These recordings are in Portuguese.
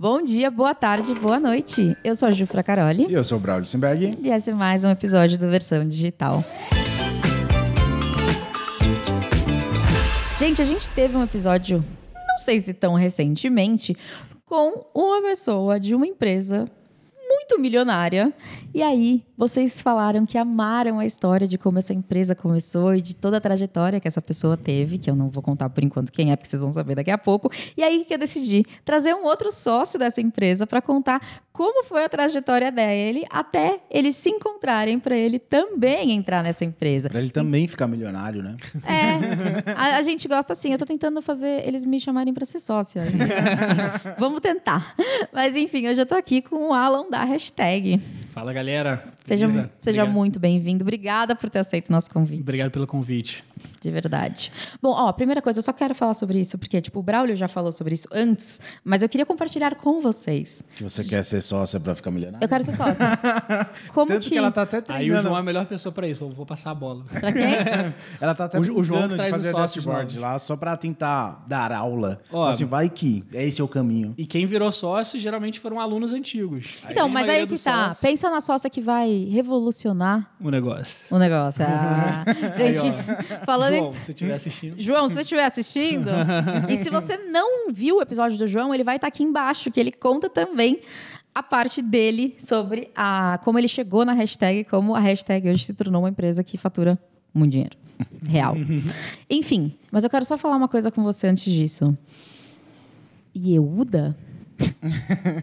Bom dia, boa tarde, boa noite. Eu sou a Jufra Caroli. E eu sou o Braulio Simberg. E esse é mais um episódio do Versão Digital. Gente, a gente teve um episódio, não sei se tão recentemente, com uma pessoa de uma empresa muito milionária. E aí, vocês falaram que amaram a história de como essa empresa começou e de toda a trajetória que essa pessoa teve, que eu não vou contar por enquanto quem é, porque vocês vão saber daqui a pouco. E aí que eu decidi trazer um outro sócio dessa empresa para contar como foi a trajetória dele até eles se encontrarem para ele também entrar nessa empresa. Para ele também ficar milionário, né? É. A, a, gente gosta assim. Eu tô tentando fazer eles me chamarem para ser sócia. Vamos tentar. Mas enfim, hoje eu tô aqui com o Alan da hashtag. Fala, galera. Seja, seja muito bem-vindo. Obrigada por ter aceito o nosso convite. Obrigado pelo convite. De verdade. Bom, ó, primeira coisa, eu só quero falar sobre isso, porque, tipo, o Braulio já falou sobre isso antes, mas eu queria compartilhar com vocês. Que você quer ser sócia para ficar milionário? Eu quero ser sócia. Como Tanto que... que ela tá até treinando. Aí o João é a melhor pessoa para isso, eu vou passar a bola. Pra quem? ela tá até o, o João que traz fazer dashboard lá, só para tentar dar aula. Ó, assim, vai que é esse é o caminho. E quem virou sócio geralmente foram alunos antigos. Então, mas aí que tá. Sócio... Pensa na sócia que vai revolucionar o negócio. O negócio. Ah. Gente, aí, falando João, se estiver assistindo. João, se você estiver assistindo, e se você não viu o episódio do João, ele vai estar aqui embaixo, que ele conta também a parte dele sobre a como ele chegou na hashtag, como a hashtag hoje se tornou uma empresa que fatura muito dinheiro. Real. Enfim, mas eu quero só falar uma coisa com você antes disso. Yehuda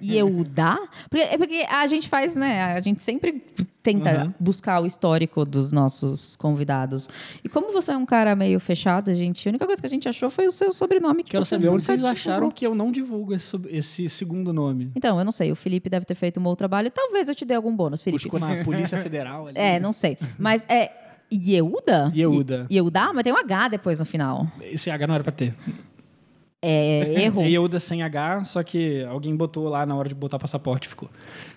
Yehuda? Porque, é porque a gente faz, né? A gente sempre tenta uhum. buscar o histórico dos nossos convidados. E como você é um cara meio fechado, a gente, a única coisa que a gente achou foi o seu sobrenome que Quero você saber onde vocês acharam que eu não divulgo esse, esse, segundo nome. Então, eu não sei. O Felipe deve ter feito um bom trabalho. Talvez eu te dê algum bônus, Felipe. Buscou na Polícia Federal ali. É, não sei. Mas é. Yehuda? Yehuda. Yehuda? Mas tem um H depois no final. Esse H não era pra ter. É, erro. É Yehuda sem H, só que alguém botou lá na hora de botar passaporte ficou.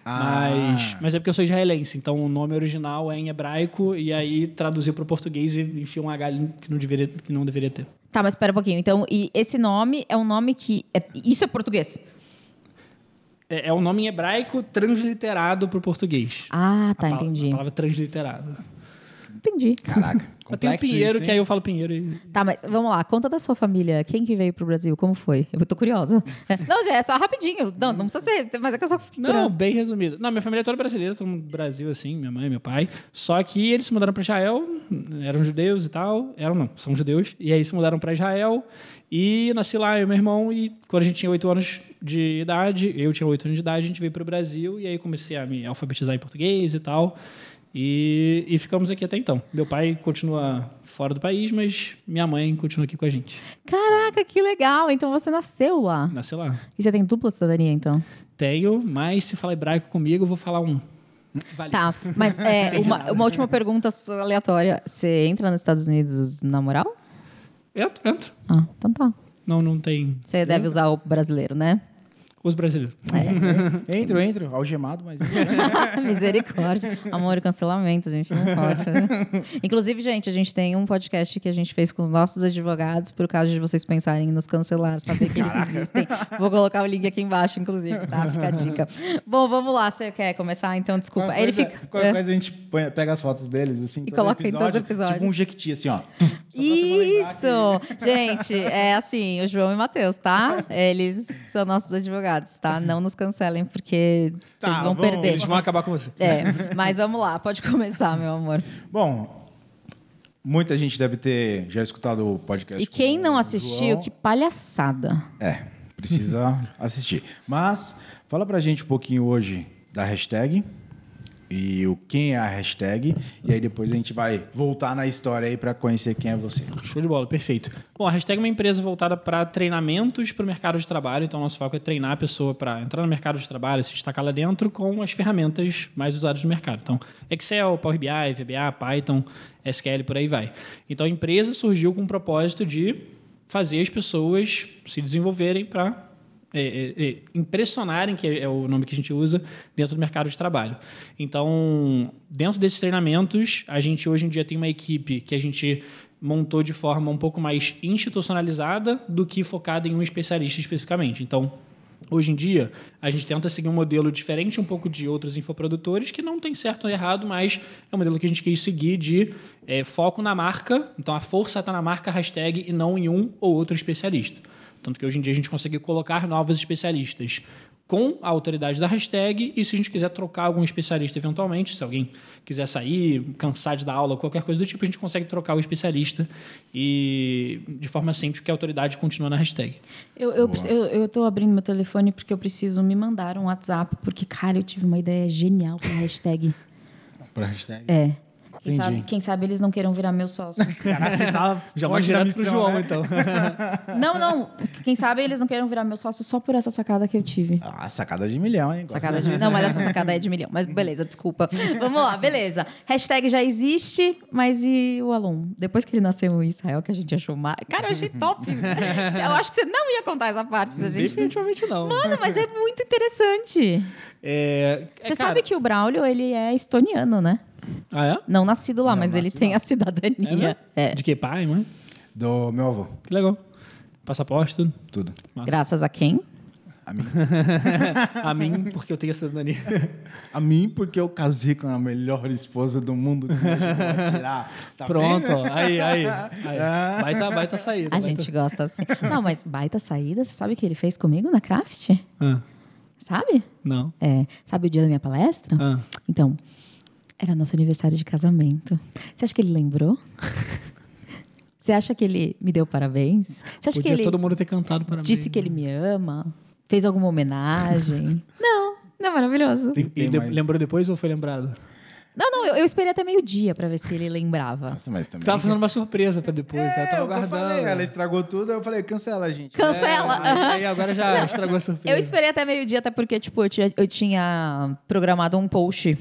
Ah. Mas, mas é porque eu sou israelense, então o nome original é em hebraico e aí traduziu para o português e enfiou um H que não deveria, que não deveria ter. Tá, mas espera um pouquinho. Então, e esse nome é um nome que. É, isso é português? É, é um nome em hebraico transliterado para o português. Ah, tá, a entendi. A palavra transliterado. Entendi. Caraca. Eu tenho Pinheiro, isso, que aí eu falo Pinheiro. E... Tá, mas vamos lá. Conta da sua família. Quem que veio pro Brasil? Como foi? Eu tô curiosa. não, é só rapidinho. Não, não precisa ser. Mas é que eu só fiquei Não, curiosa. bem resumido. Não, minha família é toda brasileira. Todo mundo do Brasil, assim. Minha mãe, meu pai. Só que eles se mudaram pra Israel. Eram judeus e tal. Eram não, são judeus. E aí se mudaram pra Israel. E nasci lá, eu e meu irmão. E quando a gente tinha oito anos de idade, eu tinha oito anos de idade, a gente veio pro Brasil. E aí comecei a me alfabetizar em português e tal. E, e, ficamos aqui até então. Meu pai continua fora do país, mas minha mãe continua aqui com a gente. Caraca, que legal! Então você nasceu lá? Nasceu lá. E você tem dupla cidadania, então? Tenho, mas se falar hebraico comigo, eu vou falar um. Vale. Tá, mas é, uma, uma, última pergunta aleatória. Você entra nos Estados Unidos na moral? Entro, entro. Ah, então tá. Não, não tem. Você deve usar o brasileiro, né? Os brasileiros. É. entro, entro, algemado, mas. Misericórdia. Amor e cancelamento, a gente não pode. Inclusive, gente, a gente tem um podcast que a gente fez com os nossos advogados, por caso de vocês pensarem em nos cancelar, saber que eles existem. Vou colocar o link aqui embaixo, inclusive, tá? Fica a dica. Bom, vamos lá. Você quer começar? Então, desculpa. Qualquer Ele coisa, fica. Qualquer é. coisa a gente põe, pega as fotos deles, assim. E coloca episódio, em todo episódio. Tipo um jequiti, assim, ó. Isso! Gente, é assim, o João e o Matheus, tá? Eles são nossos advogados advogados, tá? Não nos cancelem, porque tá, vocês vão bom, perder. Eles vão acabar com você. É, mas vamos lá, pode começar, meu amor. Bom, muita gente deve ter já escutado o podcast. E quem não assistiu, João. que palhaçada. É, precisa assistir. Mas fala pra gente um pouquinho hoje da hashtag e o quem é a hashtag. E aí depois a gente vai voltar na história aí para conhecer quem é você. Show de bola, perfeito. Bom, a hashtag é uma empresa voltada para treinamentos para o mercado de trabalho. Então, nosso foco é treinar a pessoa para entrar no mercado de trabalho, se destacar lá dentro com as ferramentas mais usadas no mercado. Então, Excel, Power BI, VBA, Python, SQL, por aí vai. Então, a empresa surgiu com o propósito de fazer as pessoas se desenvolverem para é, é, é, impressionarem, que é o nome que a gente usa, dentro do mercado de trabalho. Então, dentro desses treinamentos, a gente hoje em dia tem uma equipe que a gente montou de forma um pouco mais institucionalizada do que focada em um especialista especificamente. Então, Hoje em dia, a gente tenta seguir um modelo diferente um pouco de outros infoprodutores, que não tem certo ou errado, mas é um modelo que a gente quis seguir de é, foco na marca. Então, a força está na marca hashtag e não em um ou outro especialista. Tanto que hoje em dia a gente conseguiu colocar novos especialistas com a autoridade da hashtag e se a gente quiser trocar algum especialista eventualmente, se alguém quiser sair, cansar de dar aula, qualquer coisa do tipo, a gente consegue trocar o especialista e de forma simples, porque a autoridade continua na hashtag. Eu, eu, eu, eu tô abrindo meu telefone porque eu preciso me mandar um WhatsApp, porque, cara, eu tive uma ideia genial pra hashtag. Pra hashtag. É. Quem sabe, quem sabe eles não queiram virar meu sócio. Caraca, você tá Já vai direto pro João, né? então. não, não. Quem sabe eles não queiram virar meu sócio só por essa sacada que eu tive. Ah, sacada de milhão, hein? Gosto Sacada de... Não, mas essa sacada é de milhão. Mas beleza, desculpa. Vamos lá, beleza. Hashtag já existe, mas e o Alon? Depois que ele nasceu em Israel, que a gente achou mais. Cara, eu achei top. Eu acho que você não ia contar essa parte. Se a gente... Definitivamente não. Mano, mas é muito interessante. É, é, Você cara- sabe que o Braulio, ele é estoniano, né? Ah, é? Não nascido lá, Não mas ele tem lá. a cidadania. mesmo? É. De que pai, mãe? Do meu avô, Que legal. Passaporte, tudo. tudo. Graças a quem? A mim. A mim, porque eu tenho a cidadania. A mim, porque eu casei com a melhor esposa do mundo que tirar. Tá Pronto, vendo? Aí, aí. aí. Baita, baita saída. A baita- gente gosta assim. Não, mas baita saída. Você sabe o que ele fez comigo na Craft? Ah, Sabe? não. É, sabe o dia da minha palestra? Ah. Então, era nosso aniversário de casamento. Você acha que ele lembrou? Você acha que ele me deu parabéns? Você acha Podia que ele todo mundo ter cantado para mim. disse que ele me ama? Fez alguma homenagem? não, não é maravilhoso. E de- lembrou depois ou foi lembrado? Não, não, eu, eu esperei até meio-dia pra ver se ele lembrava. Nossa, mas também... Tava fazendo uma surpresa pra depois, tá? É, Tava o que eu guardando. falei, ela estragou tudo, eu falei, cancela, gente. Cancela! É, aham. aí agora já estragou a surpresa. Eu esperei até meio-dia, até porque, tipo, eu tinha, eu tinha programado um post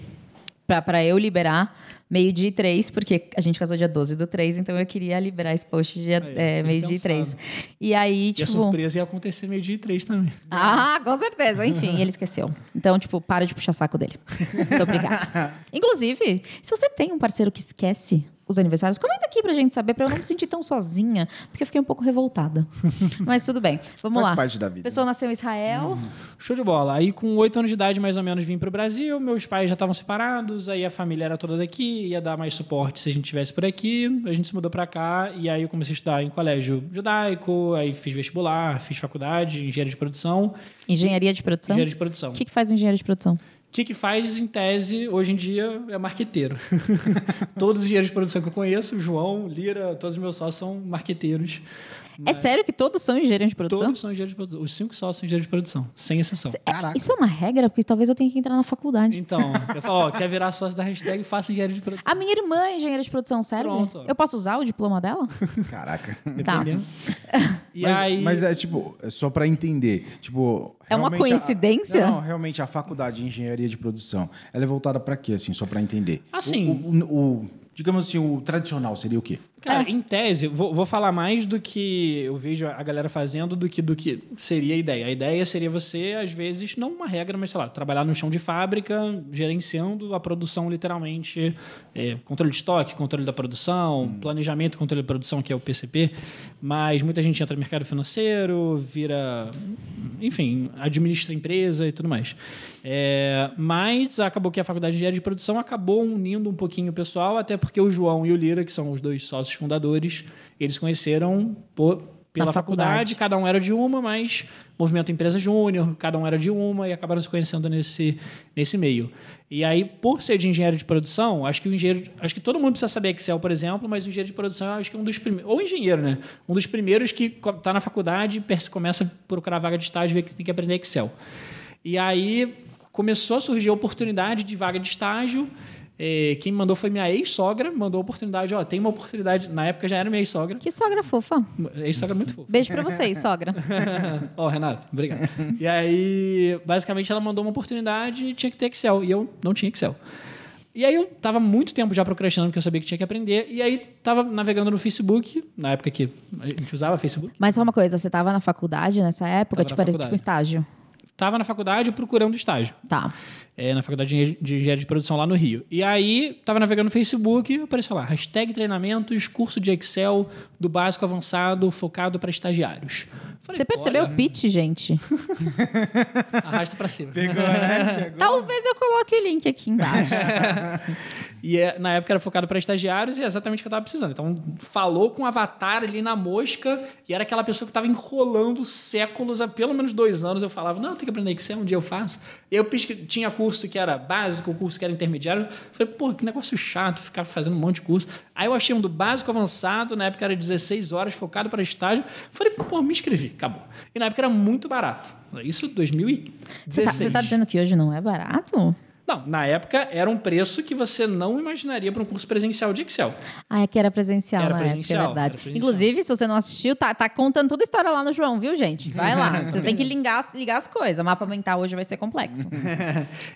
pra eu liberar meio-dia e três, porque a gente casou dia 12 do 3, então eu queria liberar esse post dia, é, tudo meio-dia e três. E aí, E a tipo. surpresa ia acontecer meio-dia e três também. Ah, com certeza. Enfim, ele esqueceu. Então, tipo, para de puxar saco dele. Muito obrigada. Inclusive, se você tem um parceiro que esquece os aniversários, comenta aqui pra gente saber, pra eu não me sentir tão sozinha, porque eu fiquei um pouco revoltada. Mas tudo bem, vamos Faz lá. parte da vida. A pessoa nasceu em Israel. Show de bola. Aí, com oito anos de idade, mais ou menos, vim pro Brasil. Meus pais já estavam separados. Aí, a família era toda daqui. Ia dar mais suporte se a gente estivesse por aqui. A gente se mudou pra cá. E aí, eu comecei a estudar em colégio judaico. Aí, fiz vestibular, fiz faculdade, engenharia de produção. Engenharia de produção. Engenharia de produção. O que, que faz um engenheiro de produção? O que, que faz, em tese, hoje em dia, é marqueteiro. Todos os engenheiros de produção que eu conheço, João, Lira, todos os meus sócios são marqueteiros. É sério que todos são engenheiros de produção? Todos são engenheiros de produção. Os cinco sócios são engenheiros de produção, sem exceção. É, Caraca. isso é uma regra? Porque talvez eu tenha que entrar na faculdade. Então, eu falo, ó, quer virar sócio da hashtag, faça engenharia de produção. A minha irmã é engenheira de produção, serve? Pronto. Eu posso usar o diploma dela? Caraca. Tá. Dependendo. E mas, aí. mas é tipo, é só pra entender. Tipo, É uma a- coincidência? não, não, realmente a faculdade de engenharia de produção, ela é voltada pra quê, assim, só pra entender? Assim. O, o- o- digamos assim, o tradicional seria o quê? Cara, É. em tese, vou, vou falar mais do que eu vejo a galera fazendo do que do que seria a ideia. A ideia seria você, às vezes, não uma regra, mas sei lá, trabalhar no chão de fábrica, gerenciando a produção literalmente, é, controle de estoque, controle da produção, planejamento e controle da produção, que é o PCP. Mas muita gente entra no mercado financeiro, vira, enfim, administra empresa e tudo mais. É, mas acabou que a faculdade de engenharia de produção acabou unindo um pouquinho o pessoal, até porque o João e o Lira, que são os dois sócios fundadores, eles conheceram por- pela faculdade. faculdade, cada um era de uma, mas movimento empresa júnior, cada um era de uma e acabaram se conhecendo nesse, nesse meio. E aí, por ser de engenheiro de produção, acho que o engenheiro, acho que todo mundo precisa saber Excel, por exemplo, mas o engenheiro de produção, acho que é um dos primeiros, ou engenheiro, né? Um dos primeiros que está na faculdade, e começa a procurar vaga de estágio, vê que tem que aprender Excel. E aí começou a surgir a oportunidade de vaga de estágio. Eh, quem mandou foi minha ex-sogra, mandou a oportunidade, ó, tem uma oportunidade, na época já era minha ex-sogra, Que sogra fofa. ex-sogra muito fofa. Beijo pra vocês, sogra. Ó, Renato, obrigado. e aí, basicamente, ela mandou uma oportunidade e tinha que ter Excel. E eu não tinha Excel. E aí eu tava muito tempo já procrastinando, porque eu sabia que tinha que aprender. E aí tava navegando no Facebook, na época que a gente usava Facebook. Mas só uma coisa, você tava na faculdade nessa época, Tava tipo, era tipo um estágio. estava na faculdade procurando estágio. Tá. É, na faculdade de Engen- de engenharia de produção lá no Rio. E aí, tava navegando no Facebook, apareceu lá, hashtag treinamentos, curso de Excel do básico avançado focado para estagiários. Falei, Você percebeu o pitch, gente? Arrasta para cima. Pegou, né? Talvez eu coloque o link aqui embaixo. E é, na época era focado para estagiários e é exatamente o que eu tava precisando. Então, falou com o avatar ali na mosca e era aquela pessoa que tava enrolando séculos, há pelo menos dois anos. Eu falava, não, tem que aprender Excel, um dia eu faço. Eu tinha curso que era básico, curso que era intermediário. Falei, pô, que negócio chato ficar fazendo um monte de curso. Aí eu achei um do básico avançado, na época era 16 horas, focado para estágio. Falei, pô, me inscrevi, acabou. E na época era muito barato. Isso 2016. Você tá, você tá dizendo que hoje não é barato? Não, na época era um preço que você não imaginaria para um curso presencial de Excel. Ah, é que era presencial Era presencial, época, é verdade. era presencial. Inclusive, se você não assistiu, tá, tá contando toda a história lá no João, viu, gente? Vai lá. Vocês têm que ligar, ligar as coisas. Mapa mental hoje vai ser complexo.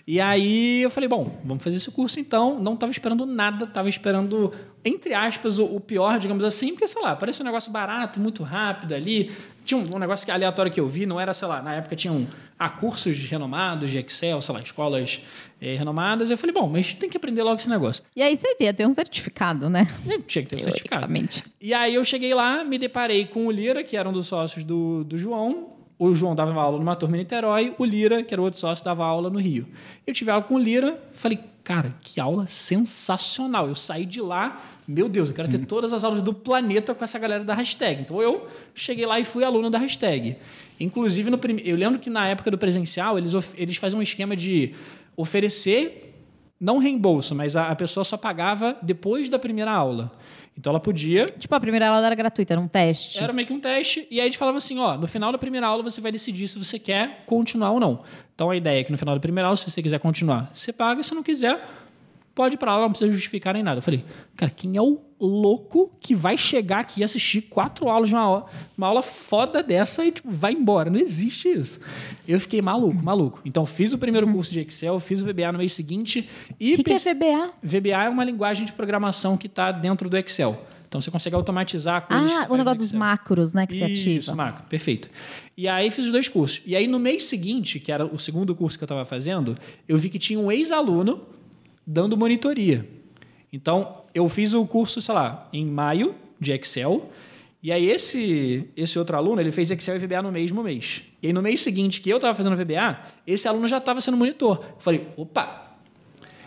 E aí eu falei, bom, vamos fazer esse curso então. Não estava esperando nada, estava esperando, entre aspas, o, pior, digamos assim, porque, sei lá, parece um negócio barato, muito rápido ali. Tinha um, um negócio que- aleatório que eu vi, não era, sei lá, na época tinham ah, cursos renomados de Excel, sei lá, escolas eh, renomadas. Eu falei, bom, mas tem que aprender logo esse negócio. E aí você ia ter um certificado, né? Eu tinha que ter o certificado. Teoricamente. E aí eu cheguei lá, me deparei com o Lira, que era um dos sócios do, do João. O João dava aula numa turma em Niterói, o Lira, que era o outro sócio, dava aula no Rio. Eu tive aula com o Lira, falei, cara, que aula sensacional. Eu saí de lá, meu Deus, eu quero ter todas as aulas do planeta com essa galera da hashtag. Então eu cheguei lá e fui aluno da hashtag. Inclusive, no prime... eu lembro que na época do presencial, eles, of- eles faziam um esquema de oferecer não reembolso, mas a, a pessoa só pagava depois da primeira aula. Então ela podia. Tipo, a primeira aula era gratuita, era um teste. Era meio que um teste, e aí eles falavam assim: ó, no final da primeira aula você vai decidir se você quer continuar ou não. Então a ideia é que no final da primeira aula, se você quiser continuar, você paga, se não quiser, pode ir pra aula, não precisa justificar nem nada. Eu falei, cara, quem é o louco que vai chegar aqui e assistir quatro aulas de uma aula, uma aula foda dessa e tipo, vai embora? Não existe isso. Eu fiquei maluco, maluco. Então fiz o primeiro curso de Excel, fiz o VBA no mês seguinte e O que, que é VBA? VBA é uma linguagem de programação que está dentro do Excel. Então você consegue automatizar coisas. Ah, o negócio dos macros, né? Que Isso, ativa. macro, perfeito. E aí fiz os dois cursos. E aí no mês seguinte, que era o segundo curso que eu estava fazendo, eu vi que tinha um ex-aluno dando monitoria. Então eu fiz o curso, sei lá, em maio de Excel. E aí esse esse outro aluno, ele fez Excel e VBA no mesmo mês. E aí no mês seguinte que eu estava fazendo VBA, esse aluno já estava sendo monitor. Eu falei, opa,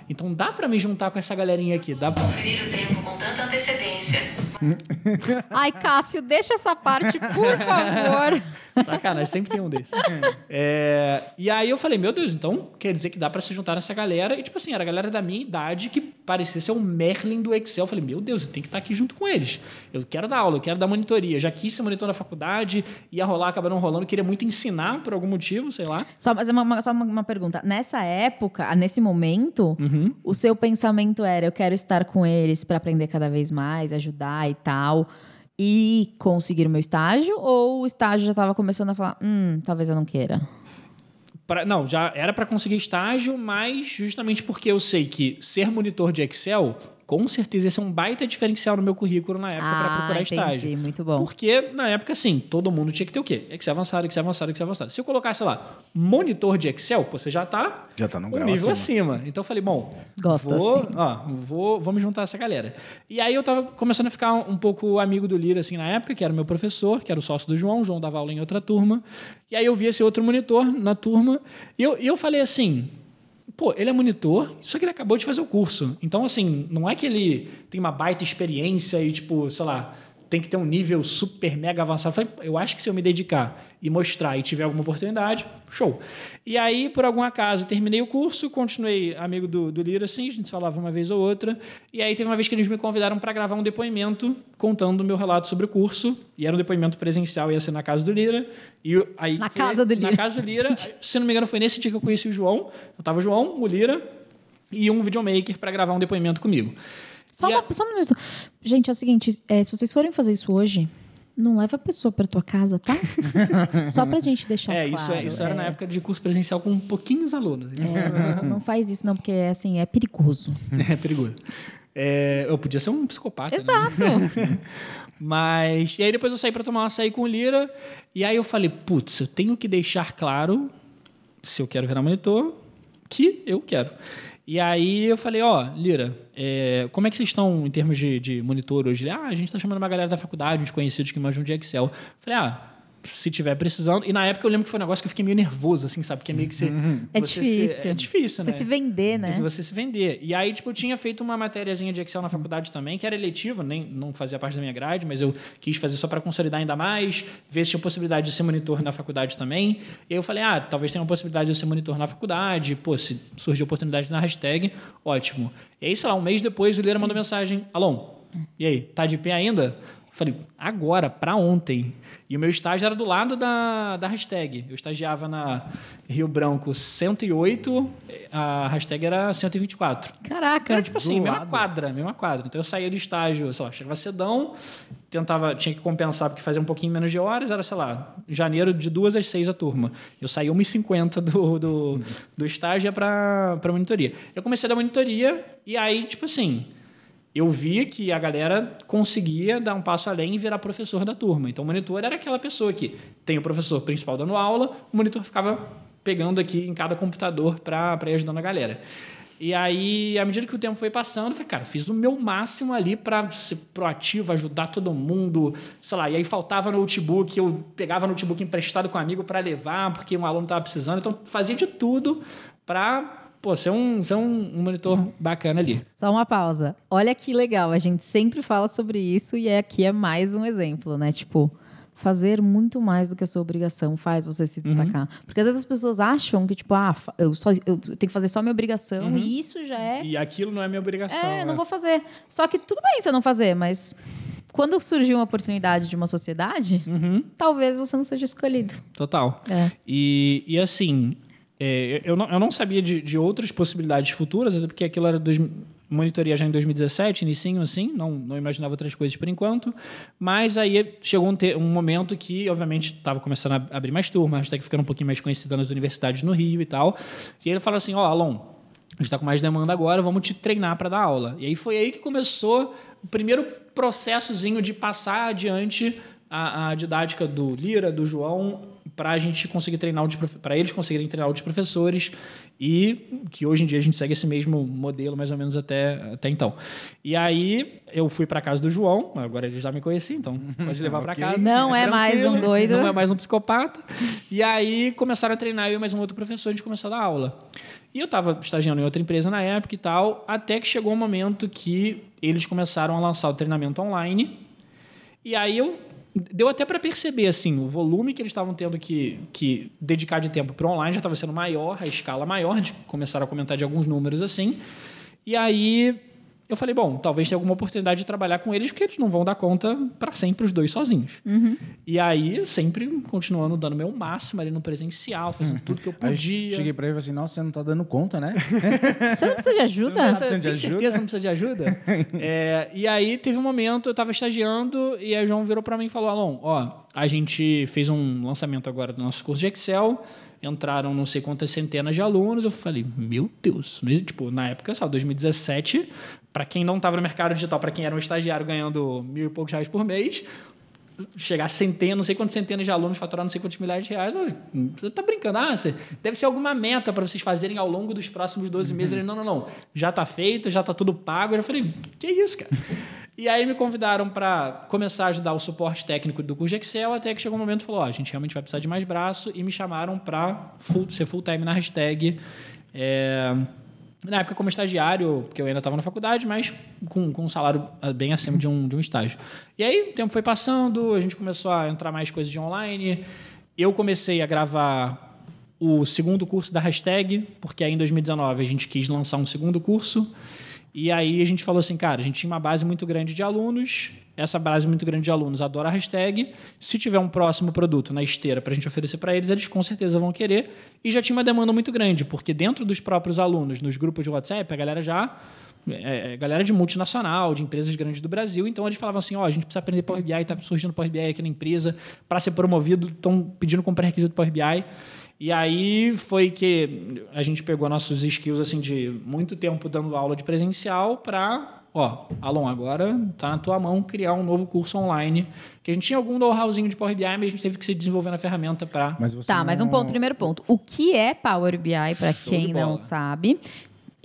então dá para me juntar com essa galerinha aqui, dá pra... Conferir o tempo com tanta antecedência. Ai, Cássio, deixa essa parte, por favor. Sacanagem, sempre tem um desses. É, e aí eu falei, meu Deus, então quer dizer que dá pra se juntar nessa galera. E tipo assim, era a galera da minha idade que parecia ser o Merlin do Excel. Eu falei, meu Deus, eu tenho que estar aqui junto com eles. Eu quero dar aula, eu quero dar monitoria. Já quis ser monitor na faculdade, ia rolar, acabou não rolando. Queria muito ensinar por algum motivo, sei lá. Só, mas uma, só uma, uma pergunta. Nessa época, nesse momento, Uhum. o seu pensamento era: eu quero estar com eles para aprender cada vez mais, ajudar e tal, e conseguir o meu estágio? Ou o estágio já estava começando a falar: hum, talvez eu não queira? Pra- não, já era para conseguir estágio, mas justamente porque eu sei que ser monitor de Excel, com certeza ia ser um baita diferencial no meu currículo na época para Ah, procurar entendi, estágio. muito bom. Porque na época, assim, todo mundo tinha que ter o quê? Excel avançado, Excel avançado, Excel avançado. Se eu colocasse, sei lá, monitor de Excel, pô, você já tá Já tá num um grau nível acima. acima. Então eu falei, bom, Gosto vou, assim. ó, vou, vamos juntar essa galera. E aí eu tava começando a ficar um pouco amigo do Lira, assim, na época, que era o meu professor, que era o sócio do João. O João dava aula em outra turma. E aí eu vi esse outro monitor na turma. E eu, e eu falei assim, pô, ele é monitor, só que ele acabou de fazer o curso. Então, assim, não é que ele tem uma baita experiência e, tipo, sei lá, tem que ter um nível super mega avançado. Eu falei, eu acho que se eu me dedicar e mostrar e tiver alguma oportunidade, show. E aí, por algum acaso, terminei o curso, continuei amigo do, do Lira, assim, a gente falava uma vez ou outra. E aí teve uma vez que eles me convidaram para gravar um depoimento contando o meu relato sobre o curso. E era um depoimento presencial, ia ser na casa do Lira. E aí Na foi- casa do Na Lira. casa do Lira. Se não me engano, foi nesse dia que eu conheci o João. Eu tava o João, o Lira e um videomaker para gravar um depoimento comigo. Só, E uma, a- só um minuto. Gente, é o seguinte: é, se vocês forem fazer isso hoje, não leva a pessoa pra tua casa, tá? só pra gente deixar É, claro. isso, é, isso era na é. época de curso presencial com pouquinhos alunos. então É, não, não faz isso, não, porque assim, é perigoso. É, perigoso. É, eu podia ser um psicopata. né? Exato. Mas. E aí depois eu saí pra tomar um açaí com o Lira. E aí eu falei, putz, eu tenho que deixar claro se eu quero virar monitor, que eu quero. E aí eu falei, ó, Lira, é, como é que vocês estão em termos de, de monitor hoje? Ele, ah, a gente está chamando uma galera da faculdade, uns conhecidos que manjam de Excel. Eu falei, ah, se tiver precisando. E na época eu lembro que foi um negócio que eu fiquei meio nervoso, assim, sabe? Porque é meio que você. É você difícil. Se, é difícil, Você né? se vender, né? Se você se vender. E aí, tipo, eu tinha feito uma matériazinha de Excel na faculdade também, que era eletiva, nem não fazia parte da minha grade, mas eu quis fazer só para consolidar ainda mais, ver se tinha possibilidade de ser monitor na faculdade também. E aí eu falei, ah, talvez tenha uma possibilidade de eu ser monitor na faculdade. Pô, se surgir oportunidade na hashtag, ótimo. E aí, sei lá, um mês depois, o Lira mandou mensagem: Alon, e aí, tá de pé ainda? Falei, agora, para ontem. E o meu estágio era do lado da, da hashtag. Eu estagiava na Rio Branco 108, a hashtag era 124. Caraca. Era tipo assim, mesma lado. quadra, mesma quadra. Então eu saía do estágio, sei lá, chegava cedão, tentava, tinha que compensar porque fazia um pouquinho menos de horas, era, sei lá, janeiro de duas às seis a turma. Eu saía 1h50 do, do, do estágio para pra monitoria. Eu comecei a dar monitoria e aí, tipo assim, eu vi que a galera conseguia dar um passo além e virar professor da turma. Então, o monitor era aquela pessoa que tem o professor principal dando aula, o monitor ficava pegando aqui em cada computador para ir ajudando a galera. E aí, à medida que o tempo foi passando, eu falei, cara, fiz o meu máximo ali para ser proativo, ajudar todo mundo, sei lá. E aí faltava notebook, eu pegava notebook emprestado com um amigo para levar, porque um aluno estava precisando. Então, fazia de tudo para pô, ser um, ser um, um monitor bacana ali. Só uma pausa. Olha que legal, a gente sempre fala sobre isso e é aqui é mais um exemplo, né? Tipo, fazer muito mais do que a sua obrigação faz você se destacar. Porque às vezes as pessoas acham que, tipo, ah, eu, só, eu tenho que fazer só minha obrigação e isso já é. E aquilo não é minha obrigação. É, não né? vou fazer. Só que tudo bem você não fazer, mas quando surgir uma oportunidade de uma sociedade, talvez você não seja escolhido. Total. É. E, e assim, é, eu, não, eu não sabia de, de outras possibilidades futuras, até porque aquilo era dois, monitoria já em 2017, inicinho assim, não, não imaginava outras coisas por enquanto. Mas aí chegou um, te- um momento que, obviamente, estava começando a abrir mais turmas, até que ficando um pouquinho mais conhecida nas universidades no Rio e tal. E ele falou assim: Ó, Alon, a gente está com mais demanda agora, vamos te treinar para dar aula. E aí foi aí que começou o primeiro processozinho de passar adiante a, a didática do Lira, do João, para a gente conseguir treinar para eles conseguirem treinar outros professores e que hoje em dia a gente segue esse mesmo modelo mais ou menos até, até então. E aí eu fui para casa do João, agora ele já me conhecia, então pode levar para casa. Não é mais um doido. Não é mais um psicopata. E aí começaram a treinar eu e mais um outro professor, a gente começou a dar aula. E eu estava estagiando em outra empresa na época e tal, até que chegou um momento que eles começaram a lançar o treinamento online. E aí eu deu até para perceber assim, o volume que eles estavam tendo que, que dedicar de tempo para online já estava sendo maior, a escala maior, de começaram a comentar de alguns números assim. E aí eu falei, bom, talvez tenha alguma oportunidade de trabalhar com eles, porque eles não vão dar conta para sempre os dois sozinhos. E aí, sempre continuando dando meu máximo ali no presencial, fazendo tudo que eu Aí podia. cheguei pra ele e falei assim, nossa, você não tá dando conta, né? Você não precisa de ajuda? Você não Você precisa de tem ajuda? certeza não precisa de ajuda? É, e aí teve um momento, eu estava estagiando, e aí o João virou para mim e falou: Alon, ó, a gente fez um lançamento agora do nosso curso de Excel, entraram não sei quantas centenas de alunos. Eu falei, meu Deus, tipo, na época, sabe, 2017, para quem não estava no mercado digital, para quem era um estagiário ganhando mil e poucos reais por mês. Chegar centenas, não sei quantas centenas de alunos, faturar não sei quantos milhares de reais. Você tá brincando? Ah, você, deve ser alguma meta para vocês fazerem ao longo dos próximos 12 meses. Ele, não, não, não. Já tá feito, já tá tudo pago. Eu falei, que isso, cara? E aí me convidaram para começar a ajudar o suporte técnico do curso de Excel, até que chegou um momento e falou: ó, a gente realmente vai precisar de mais braço, e me chamaram para ser full time na hashtag. É, na época como estagiário, porque eu ainda estava na faculdade, mas com, com um salário ah, bem acima de um, de um estágio. E aí o tempo foi passando, a gente começou a entrar mais coisas de online. Eu comecei a gravar o segundo curso da hashtag, porque aí em 2019 a gente quis lançar um segundo curso. E aí a gente falou assim, cara, a gente tinha uma base muito grande de alunos, essa base muito grande de alunos adora a hashtag. Se tiver um próximo produto na esteira para a gente oferecer para eles, eles com certeza vão querer. E já tinha uma demanda muito grande, porque dentro dos próprios alunos, nos grupos de WhatsApp, a galera já é, é, galera de multinacional, de empresas grandes do Brasil. Então eles falavam assim: ó, a gente precisa aprender Power BI, está surgindo Power BI aqui na empresa, para ser promovido, estão pedindo como pré-requisito Power BI. E aí foi que a gente pegou nossos skills assim de muito tempo dando aula de presencial para ó, Alon, agora tá na tua mão criar um novo curso online. Que a gente tinha algum know-howzinho de Power BI, mas a gente teve que se desenvolver na ferramenta para. Mas você Tá, mas um não- ponto, primeiro ponto. O que é Power BI, para quem não sabe?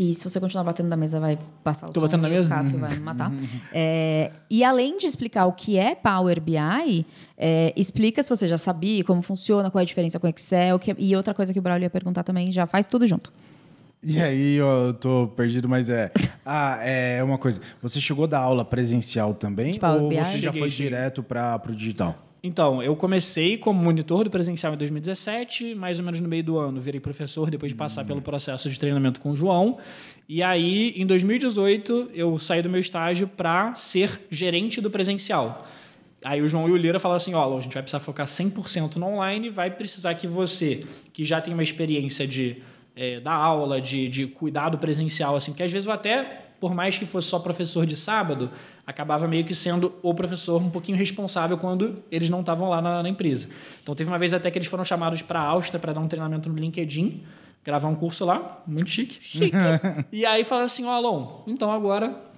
E se você continuar batendo na mesa, vai passar o Tô som batendo na e o mesa? Cássio vai me matar. É, e além de explicar o que é Power BI, é, explica se você já sabia, como funciona, qual é a diferença com Excel. que- e outra coisa que o Braulio ia perguntar também, já faz tudo junto. E aí, eu tô perdido, mas é. Ah, é uma coisa. Você chegou da aula presencial também? Ou BI? você já foi direto para pro digital? Então, eu comecei como monitor do presencial em 2017, mais ou menos no meio do ano, virei professor depois de passar pelo processo de treinamento com o João. E aí, em 2018, eu saí do meu estágio para ser gerente do presencial. Aí o João e o Lira falaram assim: ó, a gente vai precisar focar 100% no online, vai precisar que você, que já tem uma experiência de eh, dar aula, de, de cuidar do presencial, assim, porque às vezes eu até, por mais que fosse só professor de sábado, acabava meio que sendo o professor um pouquinho responsável quando eles não estavam lá na, na empresa. Então teve uma vez até que eles foram chamados para a Áustria para dar um treinamento no LinkedIn, gravar um curso lá, muito chique. Chique. e aí falaram assim: ó, Alon, então agora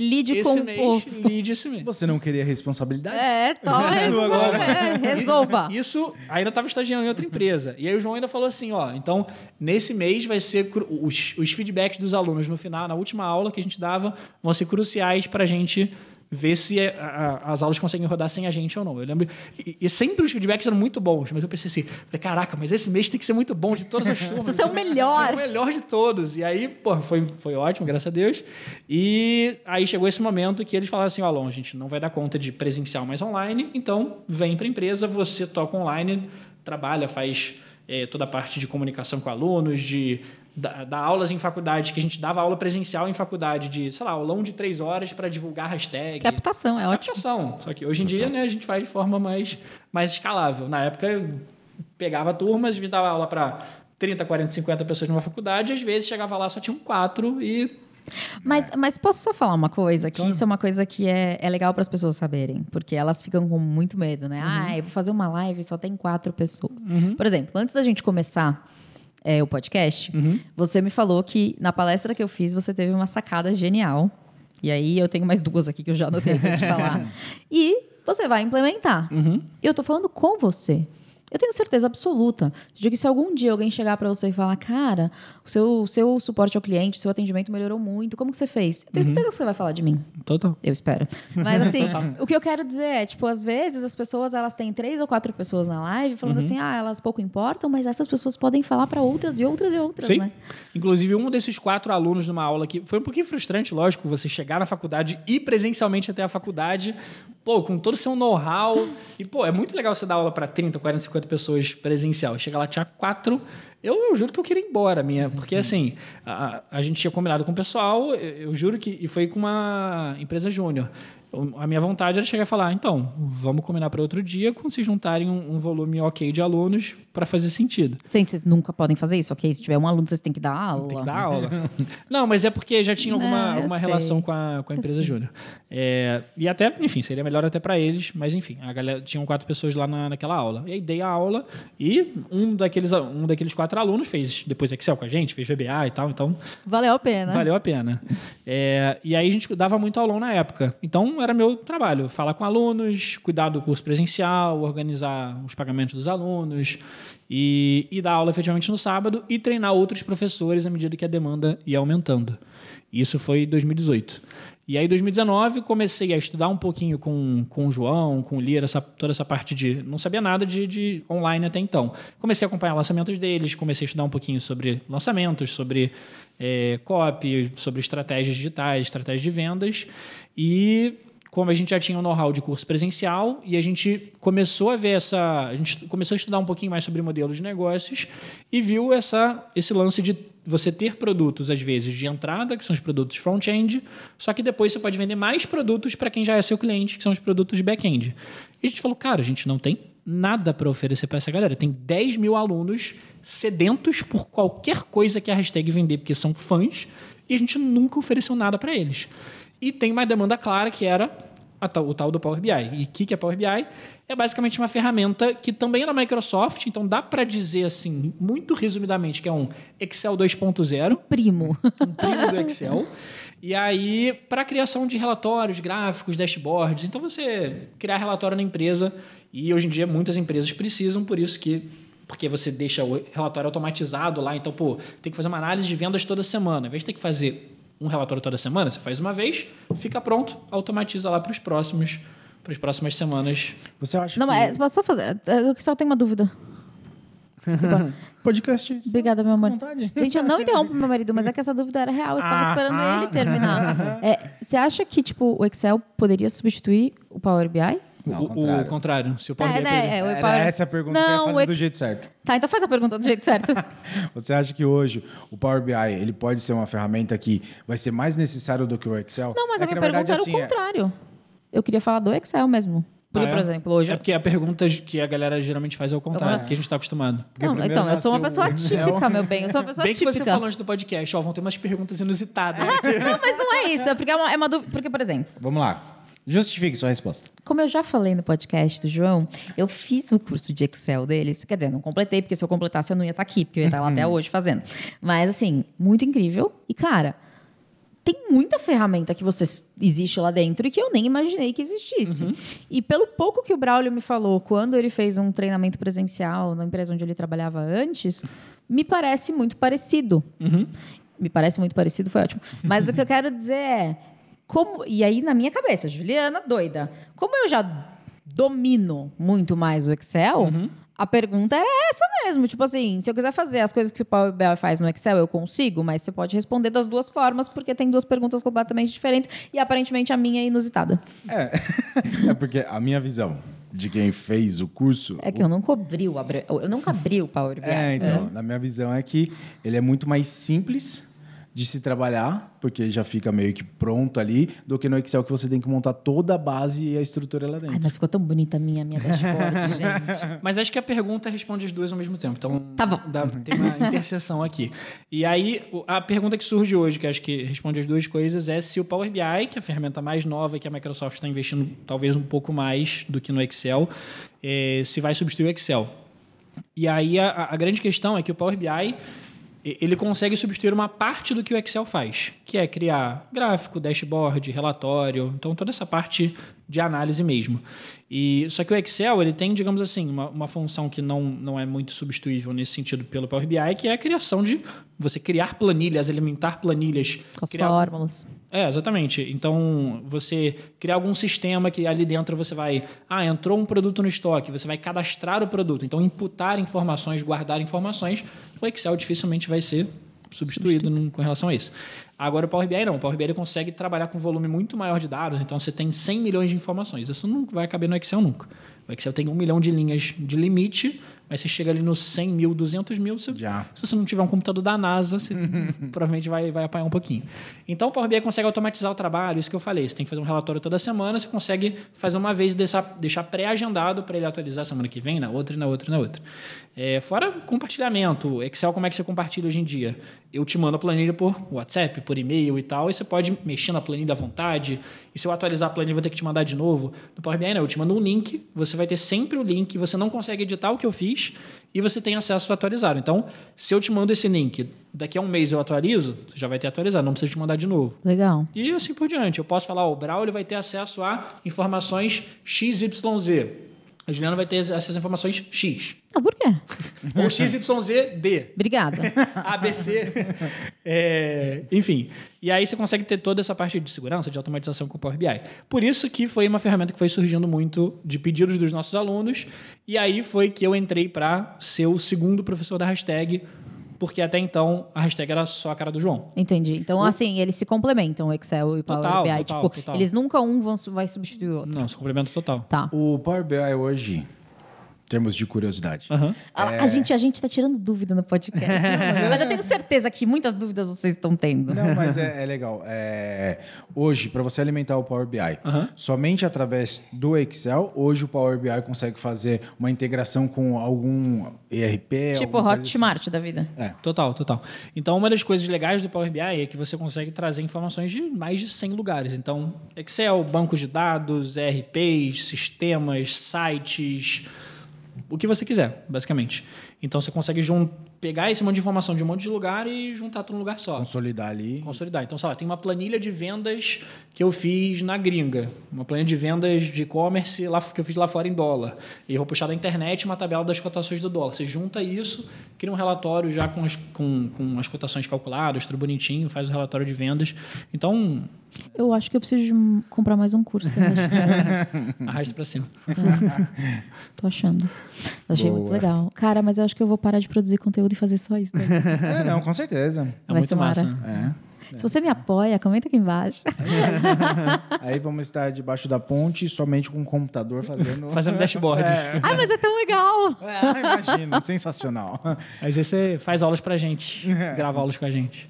Lide com esse o mês, povo. lide esse mês. Você não queria responsabilidades? É, toma agora. É, resolva. Isso ainda estava estagiando em outra empresa. E aí o João ainda falou assim, ó, então nesse mês vai ser os, os feedbacks dos alunos no final, na última aula que a gente dava, vão ser cruciais para a gente ver se é- a- a- as aulas conseguem rodar sem a gente ou não. Eu lembro e, e sempre os feedbacks eram muito bons, mas eu pensei assim, falei, caraca, mas esse mês tem que ser muito bom de todas as turmas. Precisa ser o melhor. O melhor de todos. E aí, pô, foi, foi ótimo, graças a Deus. E aí chegou esse momento que eles falaram assim: ó, Alon, a gente não vai dar conta de presencial mais online, então vem para a empresa, você toca online, trabalha, faz eh, toda a parte de comunicação com alunos, de dar dar aulas em faculdade, que a gente dava aula presencial em faculdade de, sei lá, aulão de três horas para divulgar hashtag. Captação, é ótimo. Captação. Só que hoje em dia, né, a gente faz de forma mais, mais escalável. Na época, eu pegava turmas, dava aula para 30, 40, 50 pessoas numa faculdade, e às vezes chegava lá só tinham quatro e Mas, mas posso só falar uma coisa? Que isso é uma coisa que é, é legal para as pessoas saberem. Porque elas ficam com muito medo, né? Ah, eu vou fazer uma live e só tem quatro pessoas. Por exemplo, antes da gente começar é, o podcast, você me falou que na palestra que eu fiz você teve uma sacada genial. E aí eu tenho mais duas aqui que eu já anotei pra te falar. E você vai implementar. E eu tô falando com você. Eu tenho certeza absoluta de que se algum dia alguém chegar para você e falar, cara, o seu, seu suporte ao cliente, o seu atendimento melhorou muito, como que você fez? Eu tenho certeza que você vai falar de mim. total. Eu espero. Mas assim, o que eu quero dizer é, tipo, às vezes as pessoas elas têm três ou quatro pessoas na live falando assim, ah, elas pouco importam, mas essas pessoas podem falar para outras e outras e outras, Sim. né? Inclusive, um desses quatro alunos numa aula que foi um pouquinho frustrante, lógico, você chegar na faculdade e presencialmente até a faculdade, pô, com todo o seu know-how. E, pô, é muito legal você dar aula para 30, 40, 50 pessoas presencial. Chega lá, tinha quatro. Eu, eu juro que eu queria ir embora, minha. Porque, assim, a, a gente tinha combinado com o pessoal, eu, eu juro que. E foi com uma empresa júnior. A minha vontade era chegar e falar, então, vamos combinar para outro dia quando se juntarem um, um volume ok de alunos para fazer sentido. Gente, vocês nunca podem fazer isso, ok? Se tiver um aluno, vocês têm que dar aula. Tem que dar aula. Não, mas é porque já tinha alguma, alguma relação com a, com a empresa júnior. É, e até, enfim, seria melhor até para eles, mas enfim, a galera, tinham quatro pessoas lá na, naquela aula. E aí dei a aula e um daqueles, um daqueles quatro alunos fez depois Excel com a gente, fez VBA e tal, então Valeu a pena. valeu a pena. É, e aí a gente dava muito aulão na época. Então era meu trabalho, falar com alunos, cuidar do curso presencial, organizar os pagamentos dos alunos e, e dar aula efetivamente no sábado e treinar outros professores à medida que a demanda ia aumentando. Isso foi em 2018. E aí, em 2019, comecei a estudar um pouquinho com, com o João, com o Lira, essa, toda essa parte de. Não sabia nada de, de online até então. Comecei a acompanhar lançamentos deles, comecei a estudar um pouquinho sobre lançamentos, sobre é, copy, sobre estratégias digitais, estratégias de vendas. E como a gente já tinha um know-how de curso presencial e a gente começou a ver essa, a gente começou a estudar um pouquinho mais sobre modelos de negócios e viu essa esse lance de você ter produtos às vezes de entrada, que são os produtos front-end, só que depois você pode vender mais produtos para quem já é seu cliente, que são os produtos back-end. E a gente falou, cara, a gente não tem nada para oferecer para essa galera. Tem 10 mil alunos sedentos por qualquer coisa que a hashtag vender, porque são fãs, e a gente nunca ofereceu nada para eles. E tem uma demanda clara que era tal- o tal do Power BI. E o que, que é Power BI? É basicamente uma ferramenta que também é da Microsoft, então dá para dizer assim, muito resumidamente, que é um Excel 2.0 Primo. um primo do Excel. E aí, para criação de relatórios, gráficos, dashboards. Então, você criar relatório na empresa. E hoje em dia, muitas empresas precisam, por isso que. Porque você deixa o relatório automatizado lá. Então, pô, tem que fazer uma análise de vendas toda semana. Ao invés de ter que fazer um relatório toda semana, você faz uma vez, fica pronto, automatiza lá para os próximos. Para as próximas semanas. Você acha Não, que mas posso só fazer? Eu só tenho uma dúvida. Desculpa. podcast... Obrigada, meu amor. vontade. Gente, eu não interrompo meu marido, mas é que essa dúvida era real. Eu estava esperando ele terminar. É, você acha que, tipo, o Excel poderia substituir o Power BI? Não, o, contrário. o contrário. Se o Power É, BI né? É, o Era Power- essa a pergunta que eu ia Não, fazer o do Ex- jeito certo. Tá, então faz a pergunta do jeito certo. Você acha que hoje o Power BI ele pode ser uma ferramenta que vai ser mais necessário do que o Excel? Não, mas É a minha pergunta verdade, era o assim, é- contrário. Eu queria falar do Excel mesmo. Porque, Ah, é? por exemplo, hoje. É porque a pergunta que a galera geralmente faz é o contrário, porque a gente está acostumado. porque Não, então, eu sou uma nasceu pessoa Excel. típica, meu bem. Eu sou uma pessoa Bem que você típica. falou antes do podcast, ó, vão ter umas perguntas inusitadas aqui. Não, mas não é isso. É porque é uma, é uma dúvida. Porque, por exemplo, Vamos lá. Justifique sua resposta. como eu já falei no podcast do João, eu fiz o curso de Excel deles. Quer dizer, não completei, porque se eu completasse eu não ia estar aqui, porque eu ia estar lá até hoje fazendo. Mas, assim, muito incrível. E, cara, tem muita ferramenta que você existe lá dentro e que eu nem imaginei que existisse. E pelo pouco que o Braulio me falou quando ele fez um treinamento presencial na empresa onde ele trabalhava antes, me parece muito parecido. Me parece muito parecido, foi ótimo. Mas o que eu quero dizer é. Como, e aí, na minha cabeça, Juliana, doida. Como eu já domino muito mais o Excel, a pergunta era essa mesmo. Tipo assim, se eu quiser fazer as coisas que o Power BI faz no Excel, eu consigo, mas você pode responder das duas formas, porque tem duas perguntas completamente diferentes e aparentemente a minha é inusitada. É. é porque a minha visão de quem fez o curso. É que eu nunca abri o, eu nunca abri o Power BI. É, então, na minha visão é que ele é muito mais simples de se trabalhar, porque já fica meio que pronto ali, do que no Excel que você tem que montar toda a base e a estrutura lá dentro. Ai, mas ficou tão bonita a minha, minha dashboard, gente. Mas acho que a pergunta responde as duas ao mesmo tempo. Então, Tá bom. dá- tem uma interseção aqui. E aí, a pergunta que surge hoje, que acho que responde as duas coisas, é se o Power BI, que é a ferramenta mais nova que a Microsoft está investindo talvez um pouco mais do que no Excel, eh, se vai substituir o Excel. E aí, a, a grande questão é que o Power BI ele consegue substituir uma parte do que o Excel faz, que é criar gráfico, dashboard, relatório, então toda essa parte de análise mesmo. E só que o Excel ele tem, digamos assim, uma, uma função que não, não é muito substituível nesse sentido pelo Power BI, que é a criação de você criar planilhas, alimentar planilhas, Com criar fórmulas. é, exatamente. Então, você criar algum sistema que ali dentro você vai. Ah, entrou um produto no estoque, você vai cadastrar o produto. Então, imputar informações, guardar informações. O Excel dificilmente vai ser substituído num- com relação a isso. Agora, o Power BI não. O Power BI consegue trabalhar com um volume muito maior de dados. Então, você tem 100 milhões de informações. Isso não vai caber no Excel nunca. O Excel tem um milhão de linhas de limite, mas você chega ali nos 100 mil, 200 mil, você se você não tiver um computador da NASA, você provavelmente vai, vai apanhar um pouquinho. Então, o Power BI consegue automatizar o trabalho, isso que eu falei. Você tem que fazer um relatório toda semana, você consegue fazer uma vez e deixar, deixar pré-agendado para ele atualizar semana que vem, na outra, e na outra, e na outra. É, fora compartilhamento. Excel, como é que você compartilha hoje em dia? Eu te mando a planilha por WhatsApp, por e-mail e tal, e você pode mexer na planilha à vontade. E se eu atualizar a planilha, eu vou ter que te mandar de novo. No Power BI, não. Eu te mando um link, você vai ter sempre o link, você não consegue editar o que eu fiz e você tem acesso atualizado. Então, se eu te mando esse link, daqui a um mês eu atualizo, você já vai ter atualizado, não precisa te mandar de novo. Legal. E assim por diante. Eu posso falar, ó, o Braulio vai ter acesso a informações XYZ. A Juliana vai ter a informações X. Ah, por quê? Ou XYZD. Obrigada. ABC. É, enfim. E aí você consegue ter toda essa parte de segurança, de automatização com o Power BI. Por isso que foi uma ferramenta que foi surgindo muito de pedidos dos nossos alunos. E aí foi que eu entrei para ser o segundo professor da hashtag, porque até então a hashtag era só a cara do João. Entendi. Então, assim, eles se complementam, o Excel e o Power Total, BI. total, tipo, total. eles nunca um vão, vai substituir o outro. Não, esse complemento total. Tá. O Power BI hoje, termos de curiosidade. Aham. A, É. a gente, a gente tá tirando dúvida no podcast. mas eu tenho certeza que muitas dúvidas vocês estão tendo. Não, mas é, é legal. É, hoje, para você alimentar o Power BI, somente através do Excel, hoje o Power BI consegue fazer uma integração com algum ERP. tipo coisa Hotmart da vida. assim. É. Total, total. Então, uma das coisas legais do Power BI é que você consegue trazer informações de mais de 100 lugares. Então, Excel, bancos de dados, ERPs, sistemas, sites, o que você quiser, basicamente. Então, você consegue pegar esse monte de informação de um monte de lugar e juntar tudo num lugar só. Consolidar ali. Consolidar. Então, sei lá, tem uma planilha de vendas que eu fiz na gringa. Uma planilha de vendas de e-commerce lá, que eu fiz lá fora em dólar. E eu vou puxar da internet uma tabela das cotações do dólar. Você junta isso, cria um relatório já com as, com, com as cotações calculadas, tudo bonitinho, faz o relatório de vendas. Então, Eu acho que eu preciso de comprar mais um curso. hashtag. arrasta para cima. Tô achando. Achei muito Boa. legal. Cara, mas eu acho que eu vou parar de produzir conteúdo e fazer só isso. daí. É, não, com certeza. É Vai muito massa. É. Se você me apoia, comenta aqui embaixo. Aí vamos estar debaixo da ponte, somente com o computador fazendo. Fazendo dashboards. Ai, mas é tão legal! Ah, imagina, sensacional. Aí você faz aulas pra gente. Grava aulas com a gente.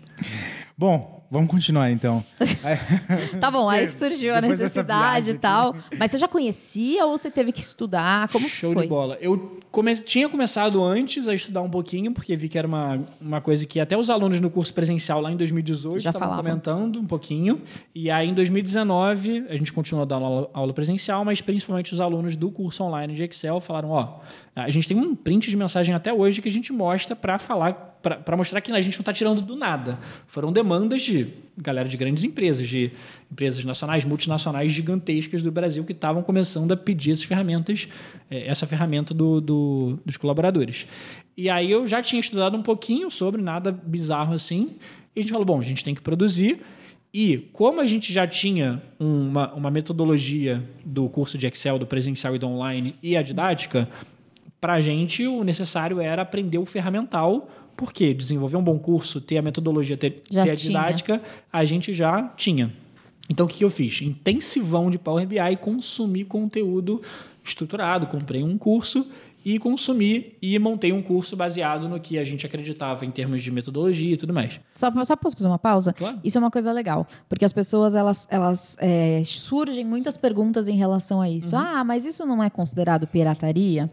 Bom, vamos continuar então. Tá bom, aí surgiu a necessidade e tal. Mas você já conhecia ou você teve que estudar? Como Show foi? de bola. Eu come- tinha começado antes a estudar um pouquinho, porque vi que era uma, uma coisa que até os alunos no curso presencial lá em 2018 Já estavam falavam. comentando um pouquinho. E aí em 2019 a gente continuou dando aula, aula presencial, mas principalmente os alunos do curso online de Excel falaram: ó, a gente tem um print de mensagem até hoje que a gente mostra para falar. Para mostrar que a gente não está tirando do nada. Foram demandas de galera de grandes empresas, de empresas nacionais, multinacionais gigantescas do Brasil que estavam começando a pedir essas ferramentas, eh, essa ferramenta do, do- dos colaboradores. E aí eu já tinha estudado um pouquinho sobre, nada bizarro assim, e a gente falou, bom, a gente tem que produzir. E como a gente já tinha uma, uma metodologia do curso de Excel, do presencial e do online e a didática, para a gente o necessário era aprender o ferramental, porque desenvolver um bom curso, ter a metodologia, ter, ter a tinha. didática, a gente já tinha. Então o que eu fiz? Intensivão de Power BI, consumi conteúdo estruturado, comprei um curso e consumi e montei um curso baseado no que a gente acreditava em termos de metodologia e tudo mais. Só, só posso fazer uma pausa? Claro. Isso é uma coisa legal, porque as pessoas elas, elas é, surgem muitas perguntas em relação a isso. Ah, mas isso não é considerado pirataria?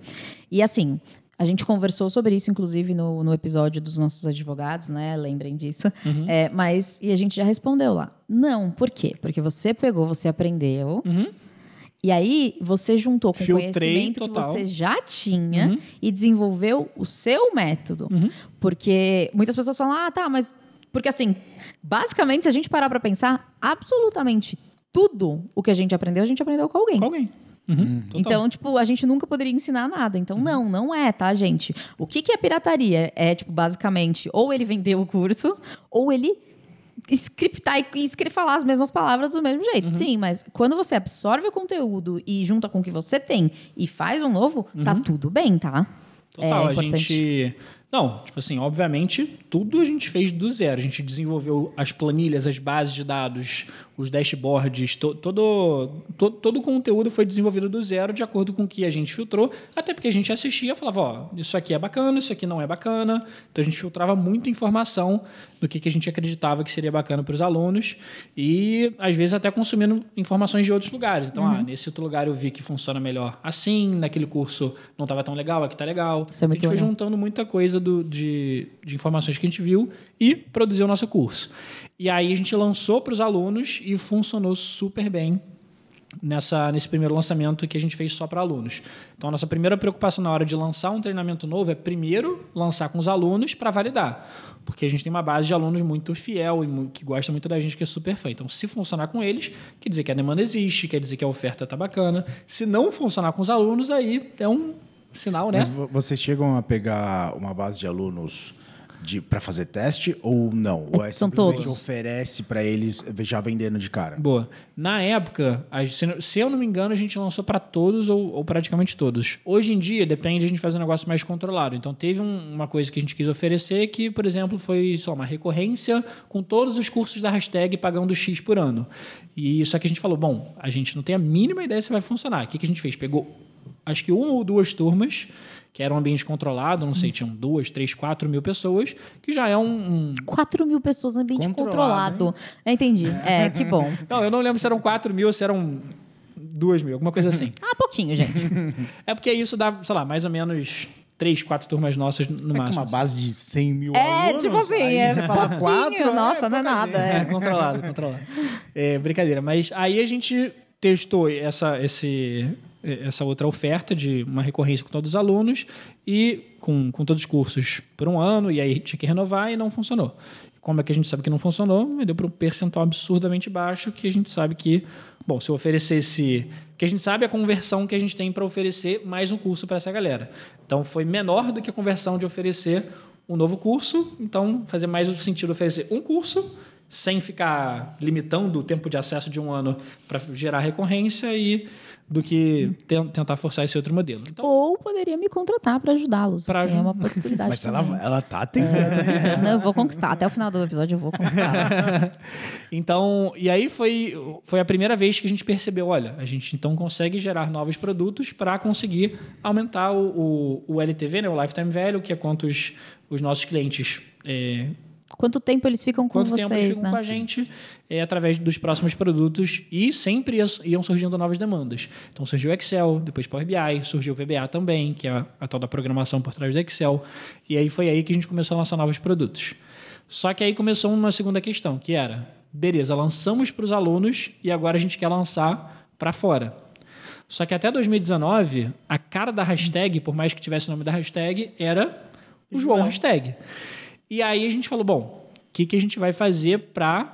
E assim. A gente conversou sobre isso, inclusive, no, no episódio dos nossos advogados, né? Lembrem disso. É, mas, e a gente já respondeu lá. Não, por quê? Porque você pegou, você aprendeu. E aí, você juntou com o conhecimento que total. você já tinha e desenvolveu o seu método. Porque muitas pessoas falam, ah, tá, mas. Porque assim, basicamente, se a gente parar pra pensar, absolutamente tudo o que a gente aprendeu, a gente aprendeu com alguém. Com alguém. Uhum, total. Então, tipo, a gente nunca poderia ensinar nada. Então, não, não é, tá, gente? O que, que é pirataria? É, tipo, basicamente, ou ele vendeu o curso, ou ele scriptar e escrever falar as mesmas palavras do mesmo jeito. Sim, mas quando você absorve o conteúdo e junta com o que você tem e faz um novo, tá tudo bem, tá? Total, é a importante. gente. Não, tipo assim, obviamente, tudo a gente fez do zero. A gente desenvolveu as planilhas, as bases de dados, os dashboards, to- todo, to- todo o conteúdo foi desenvolvido do zero de acordo com o que a gente filtrou, até porque a gente assistia e falava, ó, isso aqui é bacana, isso aqui não é bacana. Então a gente filtrava muita informação do que, que a gente acreditava que seria bacana para os alunos e às vezes até consumindo informações de outros lugares. Então, Uhum. ah, nesse outro lugar eu vi que funciona melhor assim, naquele curso não estava tão legal, aqui tá legal. Isso é a muito gente foi juntando muita coisa do- de, de informações que a gente viu e produziu o nosso curso. E aí a gente lançou para os alunos e funcionou super bem nessa, nesse primeiro lançamento que a gente fez só para alunos. Então, a nossa primeira preocupação na hora de lançar um treinamento novo é primeiro lançar com os alunos para validar. Porque a gente tem uma base de alunos muito fiel e que gosta muito da gente, que é super fã. Então, se funcionar com eles, quer dizer que a demanda existe, quer dizer que a oferta está bacana. Se não funcionar com os alunos, aí é um sinal, né? Mas vo- vocês chegam a pegar uma base de alunos para fazer teste ou não? Ou é são simplesmente todos. oferece para eles já vendendo de cara? Boa. Na época, se eu não me engano, a gente lançou para todos ou, ou praticamente todos. Hoje em dia, depende a gente fazer um negócio mais controlado. Então, teve um- uma coisa que a gente quis oferecer que, por exemplo, foi lá, uma recorrência com todos os cursos da hashtag pagando X por ano. E só que a gente falou, bom, a gente não tem a mínima ideia se vai funcionar. O que, que a gente fez? Pegou acho que uma ou duas turmas, que era um ambiente controlado, não sei, tinham duas, três, quatro mil pessoas, que já é um. um- 4 mil pessoas no ambiente Controlado, controlado. Entendi. É, que bom. Não, eu não lembro se eram quatro mil ou se eram duas mil, alguma coisa assim. Ah, pouquinho, gente. é porque isso dá, sei lá, mais ou menos três, quatro turmas nossas no É máximo. uma base de 100 mil É, alunos, tipo assim, aí é você fala pouquinho, quatro, nossa, não é nada. É, É. controlado, controlado. É, brincadeira. Mas aí a gente testou essa, esse, essa outra oferta de uma recorrência com todos os alunos e com, com todos os cursos por um ano, e aí tinha que renovar e não funcionou. Como é que a gente sabe que não funcionou? Deu para um percentual absurdamente baixo que a gente sabe que, bom, se eu oferecesse. que a gente sabe a conversão que a gente tem para oferecer mais um curso para essa galera. Então foi menor do que a conversão de oferecer um novo curso, então fazia mais sentido oferecer um curso sem ficar limitando o tempo de acesso de um ano para gerar recorrência e do que ten- tentar forçar esse outro modelo. Então, Ou poderia me contratar para ajudá-los. Pra assim, é uma possibilidade. Mas ela, também. ela tá É, tentando. tô brincando. Não, eu vou conquistar. Até o final do episódio eu vou conquistar. então, e aí foi, foi a primeira vez que a gente percebeu, olha, a gente então consegue gerar novos produtos para conseguir aumentar o, o, o LTV, né, o Lifetime Value, que é quantos os nossos clientes é, Quanto tempo eles ficam com quanto tempo eles vocês, ficam né? com a gente é, através dos próximos produtos e sempre ia- iam surgindo novas demandas. Então surgiu o Excel, depois Power BI, surgiu o VBA também, que é a, a tal da programação por trás do Excel. E aí foi aí que a gente começou a lançar novos produtos. Só que aí começou uma segunda questão, que era, beleza, lançamos para os alunos e agora a gente quer lançar para fora. Só que até 2019, a cara da hashtag, por mais que tivesse o nome da hashtag, era o João hashtag. E aí a gente falou, bom, o que, que a gente vai fazer para...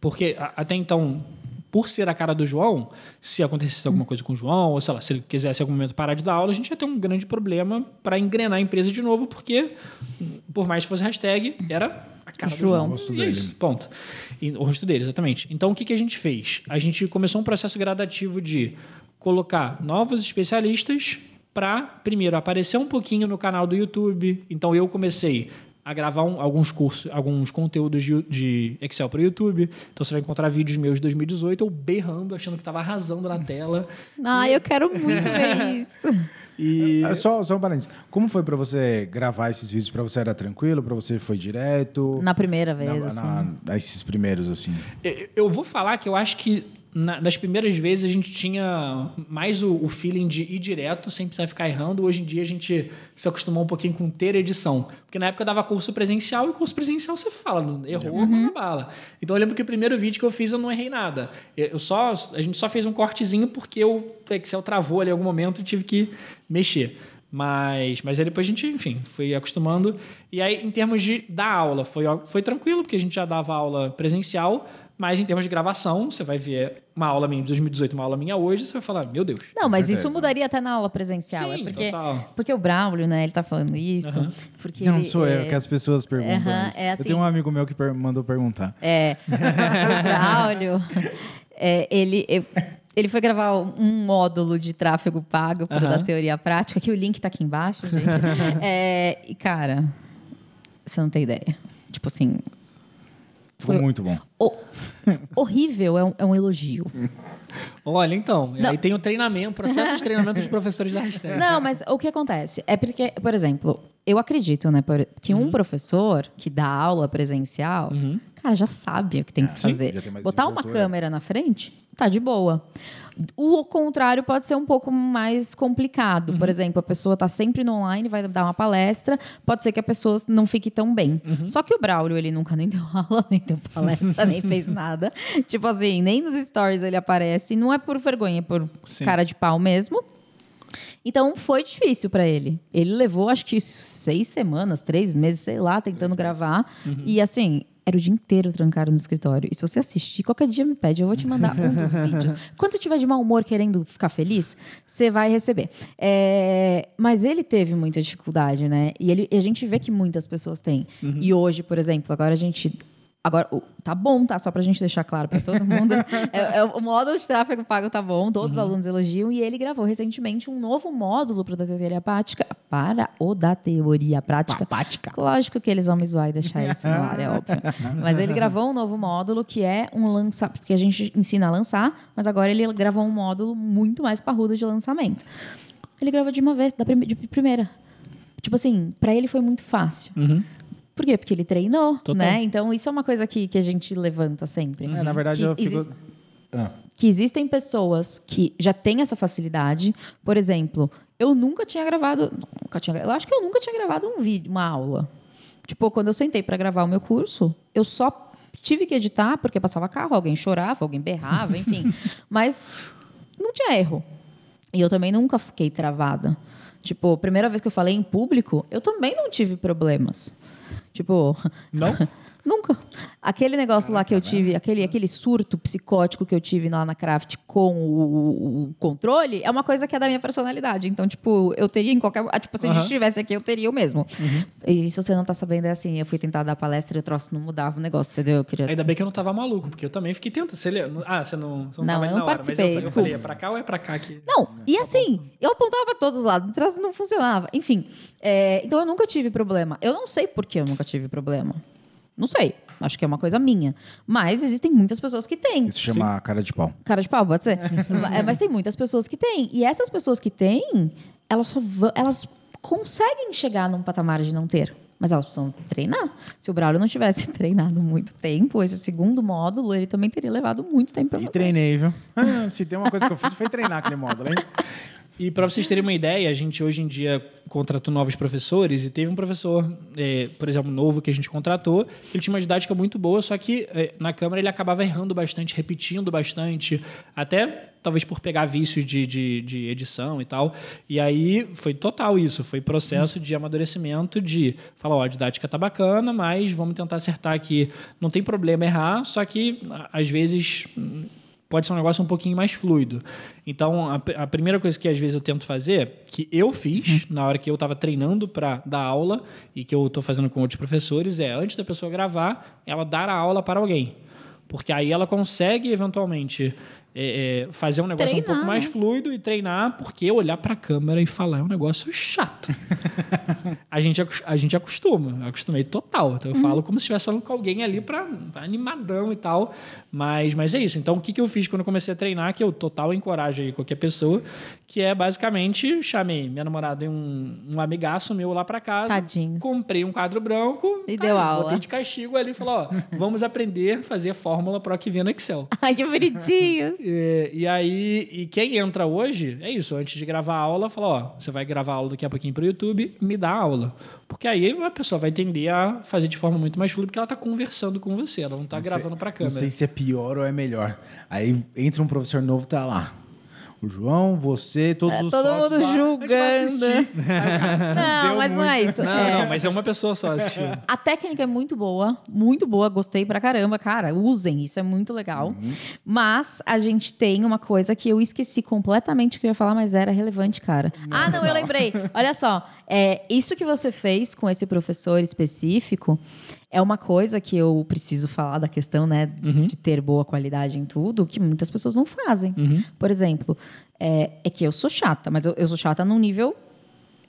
Porque até então, por ser a cara do João, se acontecesse alguma coisa com o João, ou sei lá, se ele quisesse em algum momento parar de dar aula, a gente ia ter um grande problema para engrenar a empresa de novo, porque por mais que fosse hashtag, era a cara João. do João. O rosto dele. isso, ponto. E, o rosto dele, exatamente. Então, o que, que a gente fez? A gente começou um processo gradativo de colocar novos especialistas para, primeiro, aparecer um pouquinho no canal do YouTube. Então, eu comecei a gravar um- alguns cursos, alguns conteúdos de, de Excel para o YouTube. Então, você vai encontrar vídeos meus de 2018 eu berrando, achando que estava arrasando na tela. Ah, eu quero muito ver isso. E É, Só, só um parênteses. Como foi pra você gravar esses vídeos? Pra você era tranquilo? Pra você foi direto? Na primeira vez, Na- assim. na- esses primeiros, assim. Eu- Eu vou falar que eu acho que na- nas primeiras vezes a gente tinha mais o, o feeling de ir direto sem precisar ficar errando. Hoje em dia a gente se acostumou um pouquinho com ter edição. Porque na época eu dava curso presencial e curso presencial você fala, não- errou, Uhum. manda bala. Então eu lembro que o primeiro vídeo que eu fiz eu não errei nada. Eu eu só, a gente só fez um cortezinho porque o Excel travou ali em algum momento e tive que mexer. Mas, mas aí depois a gente, enfim, foi acostumando. E aí, em termos de dar aula, foi, foi tranquilo, porque a gente já dava aula presencial, mas em termos de gravação, você vai ver uma aula minha de 2018, uma aula minha hoje, você vai falar, meu Deus. Não, mas certeza. isso mudaria até na aula presencial. Sim, é porque, total. porque o Braulio, né, ele tá falando isso. Aham. Porque Não ele, sou eu, é, que as pessoas perguntam Aham, isso. é assim. Eu tenho um amigo meu que per- mandou perguntar. É. o Braulio, é, ele, eu- ele foi gravar um módulo de tráfego pago para Aham. da teoria prática, que o link tá aqui embaixo, gente. É, e, cara, você não tem ideia. Tipo assim, Ficou Foi- muito bom. o- horrível é um, é um elogio. Olha, então, Não. aí tem o treinamento, processo de treinamento dos professores da hashtag. Não, mas o que acontece? É porque, por exemplo, eu acredito, né, que Uhum. um professor que dá aula presencial, cara, já sabe o que tem que sim, fazer. Botar uma câmera na frente, tá de boa. O contrário pode ser um pouco mais complicado. Uhum. Por exemplo, a pessoa tá sempre no online, vai dar uma palestra, pode ser que a pessoa não fique tão bem. Uhum. Só que o Braulio, ele nunca nem deu aula, nem deu palestra, nem fez nada. Tipo assim, nem nos stories ele aparece. Não é por vergonha, é por Sim. cara de pau mesmo. Então foi difícil pra ele. Ele levou acho que seis semanas, três meses, sei lá, tentando gravar. E assim, era o dia inteiro trancado no escritório. E se você assistir, qualquer dia me pede, eu vou te mandar um dos vídeos. Quando você tiver de mau humor querendo ficar feliz, você vai receber. É, Mas ele teve muita dificuldade, né? E, ele... e a gente vê que muitas pessoas têm. E hoje, por exemplo, agora a gente Agora, tá bom, tá? Só pra gente deixar claro pra todo mundo. É- é o módulo de tráfego pago tá bom, todos os alunos elogiam. E ele gravou recentemente um novo módulo pro da teoria prática, para o da teoria prática. Prática. Lógico que eles vão me zoar e deixar isso no ar, é óbvio. Mas ele gravou um novo módulo que é um lança... Porque a gente ensina a lançar, mas agora ele gravou um módulo muito mais parrudo de lançamento. Ele gravou de uma vez, da prime- de primeira. Tipo assim, pra ele foi muito fácil. Por quê? Porque ele treinou, Total. né? Então, isso é uma coisa que, que a gente levanta sempre. É, na verdade, Que eu fico. existe- Ah, que existem pessoas que já têm essa facilidade. Por exemplo, eu nunca tinha gravado. Nunca tinha, eu acho que eu nunca tinha gravado um vídeo, uma aula. Tipo, quando eu sentei para gravar o meu curso, eu só tive que editar porque passava carro, alguém chorava, alguém berrava, enfim. Mas não tinha erro. E eu também nunca fiquei travada. Tipo, a primeira vez que eu falei em público, eu também não tive problemas. Tipo, Não? Nunca. Aquele negócio lá que eu tive, aquele, aquele surto psicótico que eu tive lá na Craft com o, o- controle, é uma coisa que é da minha personalidade. Então, tipo, eu teria em qualquer. ah, Tipo, se a gente estivesse aqui, eu teria o mesmo. E se você não tá sabendo, é assim: eu fui tentar dar palestra e o troço não mudava o negócio, entendeu? Eu queria. Ainda bem que eu não tava maluco, porque eu também fiquei tentando. Você? Ah, você não, você não, Não, tava eu não na hora, participei, Mas eu, falei- eu falei, é pra cá ou é pra cá que. Não, e assim, eu apontava para todos os lados, não funcionava. Enfim, é, então eu nunca tive problema. Eu não sei por que eu nunca tive problema. Não sei. Acho que é uma coisa minha. Mas existem muitas pessoas que têm. isso chama cara de pau. Cara de pau, pode ser? É, mas tem muitas pessoas que têm. E essas pessoas que têm, elas só vão, elas conseguem chegar num patamar de não ter. Mas elas precisam treinar. Se o Braulio não tivesse treinado muito tempo, esse segundo módulo, ele também teria levado muito tempo pra E fazer. treinei, viu? Ah, Se tem uma coisa que eu fiz foi treinar aquele módulo, hein? E para vocês terem uma ideia, a gente hoje em dia contratou novos professores e teve um professor, eh, por exemplo, novo que a gente contratou, ele tinha uma didática muito boa, só que eh, na câmera ele acabava errando bastante, repetindo bastante, até talvez por pegar vício de, de, de edição e tal. E aí foi total isso, foi processo de amadurecimento de falar, ó, a didática tá bacana, mas vamos tentar acertar aqui. Não tem problema errar, só que às vezes pode ser um negócio um pouquinho mais fluido. Então, a, a primeira coisa que às vezes eu tento fazer, que eu fiz na hora que eu estava treinando para dar aula e que eu estou fazendo com outros professores, é antes da pessoa gravar, ela dar a aula para alguém. Porque aí ela consegue, eventualmente, é, é, fazer um negócio um Treinar, pouco mais né? fluido e treinar, porque olhar para a câmera e falar é um negócio chato. a, gente, a gente acostuma, acostumei total. Então eu Uhum. falo como se estivesse falando com alguém ali para animadão e tal. Mas, mas é isso. Então o que, que eu fiz quando eu comecei a treinar, que eu total encorajo aí qualquer pessoa, que é basicamente chamei minha namorada e um, um amigaço meu lá para casa. Tadinhos. Comprei um quadro branco. E deu aula. Botei de castigo ali e falou: ó, vamos aprender a fazer fórmula para o que vem no Excel. Ai, que bonitinhos. E, e aí, e quem entra hoje, é isso, antes de gravar a aula, fala, ó, você vai gravar a aula daqui a pouquinho pro YouTube, me dá a aula. Porque aí a pessoa vai tender a fazer de forma muito mais fluida, porque ela tá conversando com você, ela não tá gravando pra Não câmera. sei se é pior ou é melhor. Aí entra um professor novo, tá lá. O João, você, todos É, os todo sócios mundo lá, a gente vai julgando. assistir. Não, mas não é isso. Não, É, não, mas é uma pessoa só assistindo. A técnica é muito boa, muito boa, gostei pra caramba, cara. Usem, isso é muito legal. Uhum. Mas a gente tem uma coisa que eu esqueci completamente que eu ia falar, mas era relevante, cara. ah, não, eu lembrei. Olha só, é, isso que você fez com esse professor específico é uma coisa que eu preciso falar da questão, né, de ter boa qualidade em tudo, que muitas pessoas não fazem. Por exemplo, é, é que eu sou chata, mas eu, eu sou chata num nível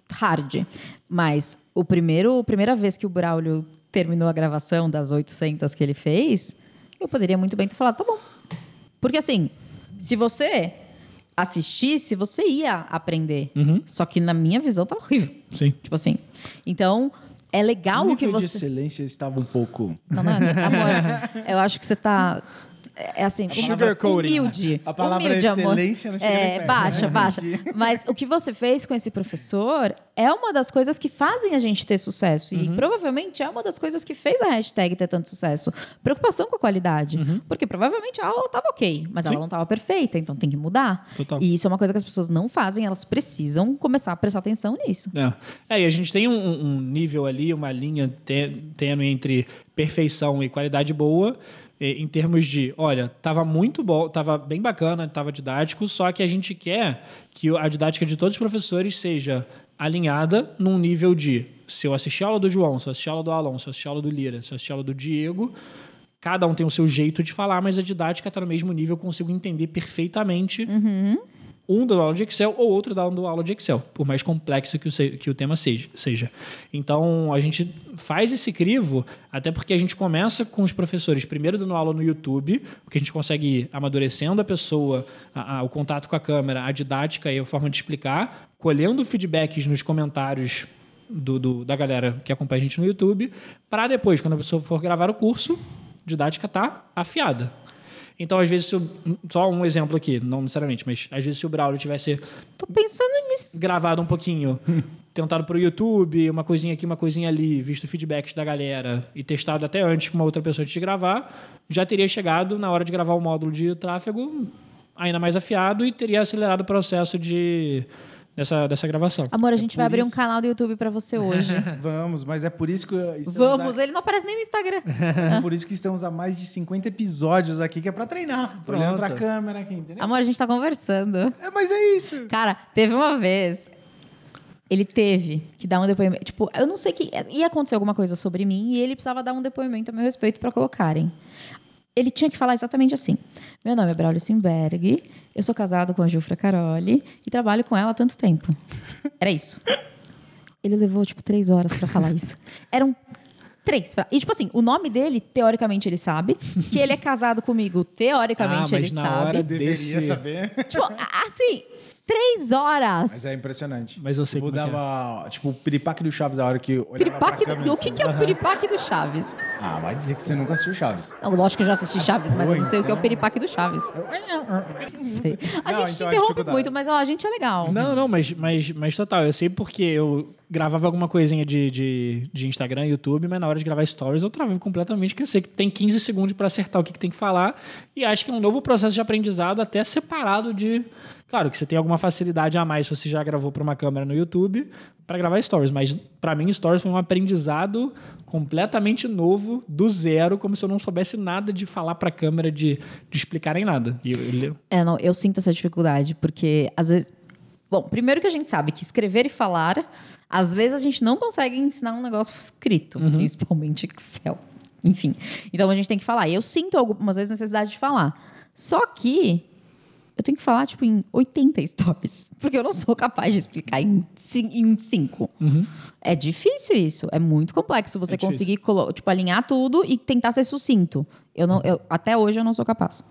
hard. Mas o primeiro, a primeira vez que o Braulio terminou a gravação das 800 que ele fez, eu poderia muito bem ter falado, tá bom. Porque assim, se você assistisse, você ia aprender. Só que na minha visão tá horrível. Sim. Tipo assim. Então, é legal O o que nível de você. excelência estava um pouco... Não, não, amor, eu acho que você tá. É assim, Sugarcoating. humilde. A palavra humilde, amor. excelência não chega É, perto, baixa, né? baixa. Mas o que você fez com esse professor é uma das coisas que fazem a gente ter sucesso. E provavelmente é uma das coisas que fez a hashtag ter tanto sucesso. Preocupação com a qualidade. Porque provavelmente a aula estava ok, mas ela não estava perfeita, então tem que mudar. Total. E isso é uma coisa que as pessoas não fazem, elas precisam começar a prestar atenção nisso. É. É, e a gente tem um, um nível ali, uma linha tênue entre perfeição e qualidade boa, em termos de, olha, tava muito bom, tava bem bacana, tava didático, só que a gente quer que a didática de todos os professores seja alinhada num nível de, se eu assistir a aula do João, se eu assistir a aula do Alon, se eu assistir a aula do Lira, se eu assistir a aula do Diego, cada um tem o seu jeito de falar, mas a didática está no mesmo nível, eu consigo entender perfeitamente um dando aula de Excel ou outro dando aula de Excel, por mais complexo que o, que o tema seja, seja. Então, a gente faz esse crivo, até porque a gente começa com os professores, primeiro dando aula no YouTube, porque a gente consegue ir amadurecendo a pessoa, a- a- o contato com a câmera, a didática e a forma de explicar. colhendo feedbacks nos comentários do, do- da galera que acompanha a gente no YouTube, para depois, quando a pessoa for gravar o curso, didática tá afiada. Então, às vezes, se o- só um exemplo aqui, não necessariamente, mas às vezes se o Braulio tivesse Tô pensando nisso. gravado um pouquinho, tentado pro YouTube, uma coisinha aqui, uma coisinha ali, visto feedbacks da galera e testado até antes com uma outra pessoa de gravar, já teria chegado na hora de gravar o módulo de tráfego ainda mais afiado e teria acelerado o processo de dessa, dessa gravação. Amor, a gente vai por abrir um canal do YouTube pra você hoje. Vamos, mas é por isso que estamos Vamos, a- ele não aparece nem no Instagram. é por isso que estamos a mais de 50 episódios aqui que é pra treinar, Pronto. olhando pra câmera aqui, entendeu? Amor, a gente tá conversando. É, mas é isso. Cara, teve uma vez. Ele teve que dar um depoimento. Tipo, eu não sei que. Ia acontecer alguma coisa sobre mim e ele precisava dar um depoimento a meu respeito pra colocarem. Ele tinha que falar exatamente assim: Meu nome é Braulio Simberg, eu sou casado com a Gilfra Caroli e trabalho com ela há tanto tempo. Era isso. Ele levou, tipo, três horas pra falar isso. Eram três. E, tipo assim, o nome dele, teoricamente, ele sabe. Que ele é casado comigo, teoricamente, Ah, mas ele na sabe. hora Deveria Desse- saber. Tipo, assim, três horas. Mas é impressionante. Mas eu sei tipo, como é que dava, tipo, o piripaque do Chaves a hora que olhava Piripaque pra do, câmera o que, assim. que é o piripaque do Chaves? Ah, vai dizer que você nunca assistiu Chaves. Não, lógico que eu já assisti Chaves, mas eu não sei o que é o então. piripaque do Chaves. Não sei. A Não, gente então te é interrompe muito, mas ó, a gente é legal. Não, não, mas, mas, mas total, eu sei porque eu gravava alguma coisinha de, de, de Instagram, YouTube, mas na hora de gravar stories eu travei completamente, porque eu sei que tem 15 segundos para acertar o que, que tem que falar, e acho que é um novo processo de aprendizado até separado de... Claro que você tem alguma facilidade a mais se você já gravou para uma câmera no YouTube para gravar stories, mas para mim stories foi um aprendizado completamente novo, do zero, como se eu não soubesse nada de falar para a câmera, de, de explicar em nada. E eu- eu- É, não, eu sinto essa dificuldade, porque às vezes. Bom, primeiro que a gente sabe que escrever e falar, às vezes a gente não consegue ensinar um negócio escrito, principalmente Excel. Enfim. Então a gente tem que falar. E eu sinto algumas vezes necessidade de falar. Só que eu tenho que falar, tipo, em 80 stories. Porque eu não sou capaz de explicar em 5. É difícil isso. É muito complexo você É conseguir tipo, alinhar tudo e tentar ser sucinto. Eu não, eu- até hoje eu não sou capaz.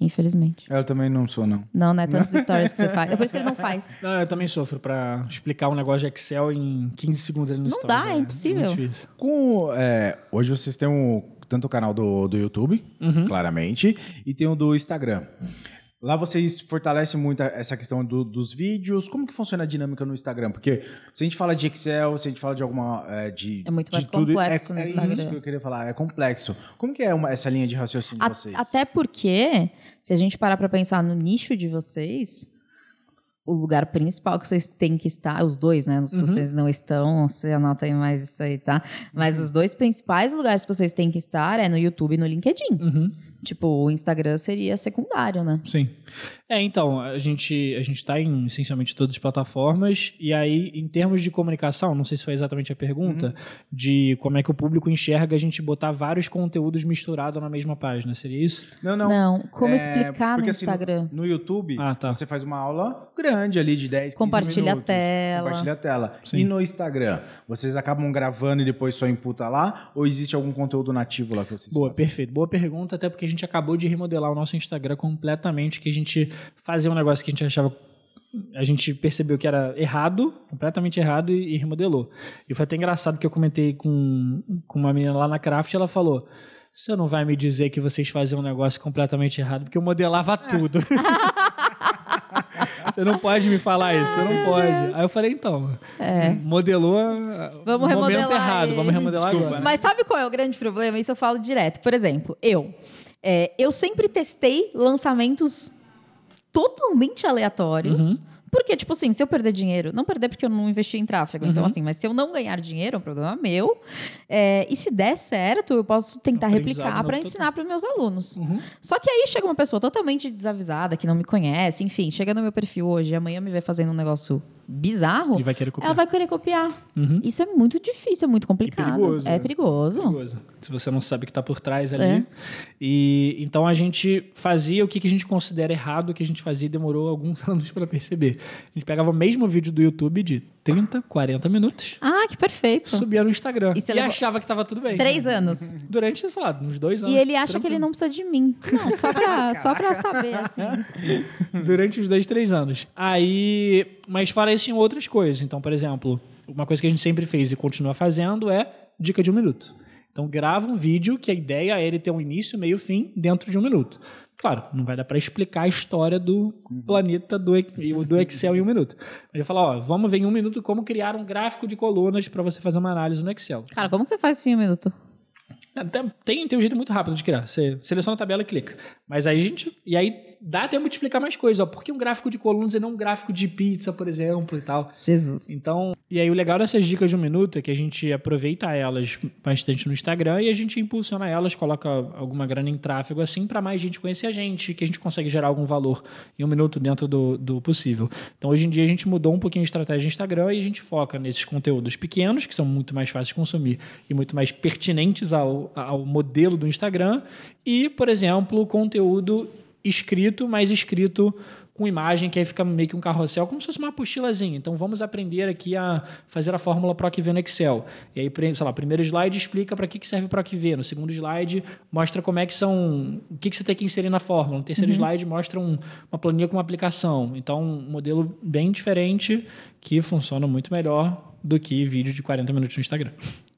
Infelizmente. Eu também não sou, não. Não, não é tantos stories que você faz. É por isso que ele não faz. Não, eu também sofro pra explicar um negócio de Excel em 15 segundos ali no Não Stories, dá, é impossível. muito difícil. Com, é, hoje vocês têm um, tanto o canal do, do YouTube, Uhum. claramente, e tem o do Instagram. Lá vocês fortalecem muito essa questão do- dos vídeos. Como que funciona a dinâmica no Instagram? Porque se a gente fala de Excel, se a gente fala de alguma... É, de, É muito mais tudo, complexo é, no é Instagram. isso que eu queria falar, é complexo. Como que é uma- essa linha de raciocínio A- de vocês? até porque, se a gente parar pra pensar no nicho de vocês, o lugar principal que vocês têm que estar, os dois, né? Se vocês não estão, você anota aí mais isso aí, tá? Mas os dois principais lugares que vocês têm que estar é no YouTube e no LinkedIn. Tipo, o Instagram seria secundário, né? Sim. É, então, a gente a gente está em essencialmente todas as plataformas e aí em termos de comunicação, não sei se foi exatamente a pergunta, Uhum. de como é que o público enxerga a gente botar vários conteúdos misturados na mesma página, seria isso? Não, não. Não, como É, explicar no porque, assim, Instagram? no YouTube, Ah, tá. você faz uma aula grande ali de 10, 15 Compartilha a minutos. tela. Compartilha a tela. Sim. E no Instagram, vocês acabam gravando e depois só imputa lá? Ou existe algum conteúdo nativo lá que vocês Boa, fazem? perfeito. Boa pergunta, até porque a gente acabou de remodelar o nosso Instagram completamente, que a gente fazia um negócio que a gente achava a gente percebeu que era errado, completamente errado, e, remodelou. E foi até engraçado que eu comentei com, com uma menina lá na Craft, ela falou: Você não vai me dizer que vocês faziam um negócio completamente errado, porque eu modelava tudo. Você não pode me falar isso, você não pode. Aí eu falei, então, modelou ah, Vamos no momento errado, ele. vamos remodelar Desculpa, agora. Mas sabe qual é o grande problema? Isso eu falo direto. Por exemplo, eu. é, eu sempre testei lançamentos totalmente aleatórios. Porque, tipo assim, se eu perder dinheiro, não perder porque eu não investi em tráfego, então assim, mas se eu não ganhar dinheiro, é um problema meu. É, e se der certo, eu posso tentar replicar para ensinar para os meus alunos. Só que aí chega uma pessoa totalmente desavisada, que não me conhece, enfim, chega no meu perfil hoje, e amanhã me vai fazendo um negócio bizarro. Vai querer copiar. Ela vai querer copiar. Isso é muito difícil, é muito complicado. perigoso, é né? perigoso. perigoso. Se você não sabe o que está por trás ali. É. E então a gente fazia o que, que a gente considera errado, o que a gente fazia e demorou alguns anos para perceber. A gente pegava o mesmo vídeo do YouTube de 30, 40 minutos, Ah, que perfeito. subia no Instagram E e, achava que tava tudo bem. Três anos. Durante, sei lá, uns dois anos. E ele acha que tranquilo. ele não precisa de mim. Não, só pra, só pra saber, assim. Durante os dois, três anos. Aí. Mas fora isso, tinha outras coisas. Então, por exemplo, uma coisa que a gente sempre fez e continua fazendo é dica de um minuto. Então, grava um vídeo que a ideia é ele ter um início, meio e fim dentro de um minuto. Claro, não vai dar para explicar a história do planeta do, do Excel em um minuto. Mas eu falar, ó, vamos ver em um minuto como criar um gráfico de colunas para você fazer uma análise no Excel. Cara, como que você faz isso em um minuto? Até- Tem, tem um jeito muito rápido de criar. Você seleciona a tabela e clica. Mas aí a gente. E aí dá tempo de explicar mais coisas. Ó. Por que um gráfico de colunas e não um gráfico de pizza, por exemplo, e tal? Jesus. Então, e aí o legal dessas dicas de um minuto é que a gente aproveita elas bastante no Instagram e a gente impulsiona elas, coloca alguma grana em tráfego assim para mais gente conhecer a gente, que a gente consegue gerar algum valor em um minuto dentro do, do possível. Então, hoje em dia a gente mudou um pouquinho a estratégia do Instagram e a gente foca nesses conteúdos pequenos, que são muito mais fáceis de consumir e muito mais pertinentes ao, ao modelo do Instagram e, por exemplo, conteúdo escrito, mas escrito com imagem, que aí fica meio que um carrossel, como se fosse uma apostilazinha. Então vamos aprender aqui a fazer a fórmula PROCV no Excel. E aí, sei lá, primeiro slide explica para que, que serve o PROCV. No segundo slide mostra como é que são. o que, que você tem que inserir na fórmula. No terceiro slide mostra um- uma planilha com uma aplicação. Então, um modelo bem diferente que funciona muito melhor do que vídeo de 40 minutos no Instagram.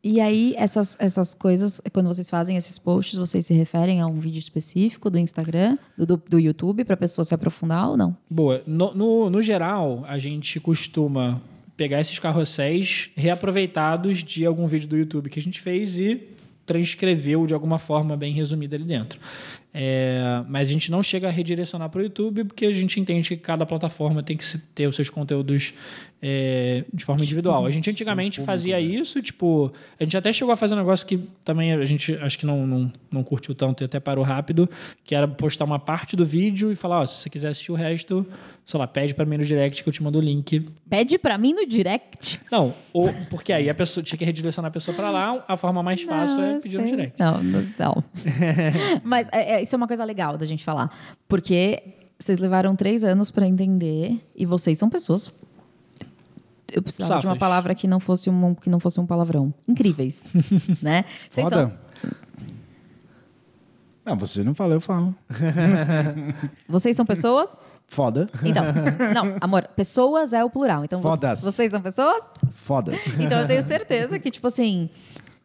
E aí, essas, essas coisas, quando vocês fazem esses posts, vocês se referem a um vídeo específico do Instagram, do, do, YouTube, pra pessoa se aprofundar ou não? Boa. No, no, no geral, a gente costuma pegar esses carrosséis reaproveitados de algum vídeo do YouTube que a gente fez e transcreveu de alguma forma bem resumida ali dentro. É, mas a gente não chega a redirecionar para o YouTube porque a gente entende que cada plataforma tem que ter os seus conteúdos é, de forma individual. A gente antigamente fazia isso, tipo, a gente até chegou a fazer um negócio que também a gente acho que não, não, não curtiu tanto e até parou rápido, que era postar uma parte do vídeo e falar, ó, se você quiser assistir o resto, sei lá, pede para mim no direct que eu te mando o link. Pede pra mim no direct. Não, ou, porque aí a pessoa tinha que redirecionar a pessoa para lá, a forma mais fácil Não, é pedir no sei. direct. Não, não. não. Mas é, é, isso é uma coisa legal da gente falar. Porque vocês levaram três anos pra entender e vocês são pessoas. Eu precisava de uma palavra que não fosse um, que não fosse um palavrão. Incríveis. né? Vocês Foda. são, Não, você não fala, eu falo. vocês são pessoas? Foda. Então, não, amor, pessoas é o plural. Então, Fodas. vocês são pessoas? Fodas. Então eu tenho certeza que, tipo assim,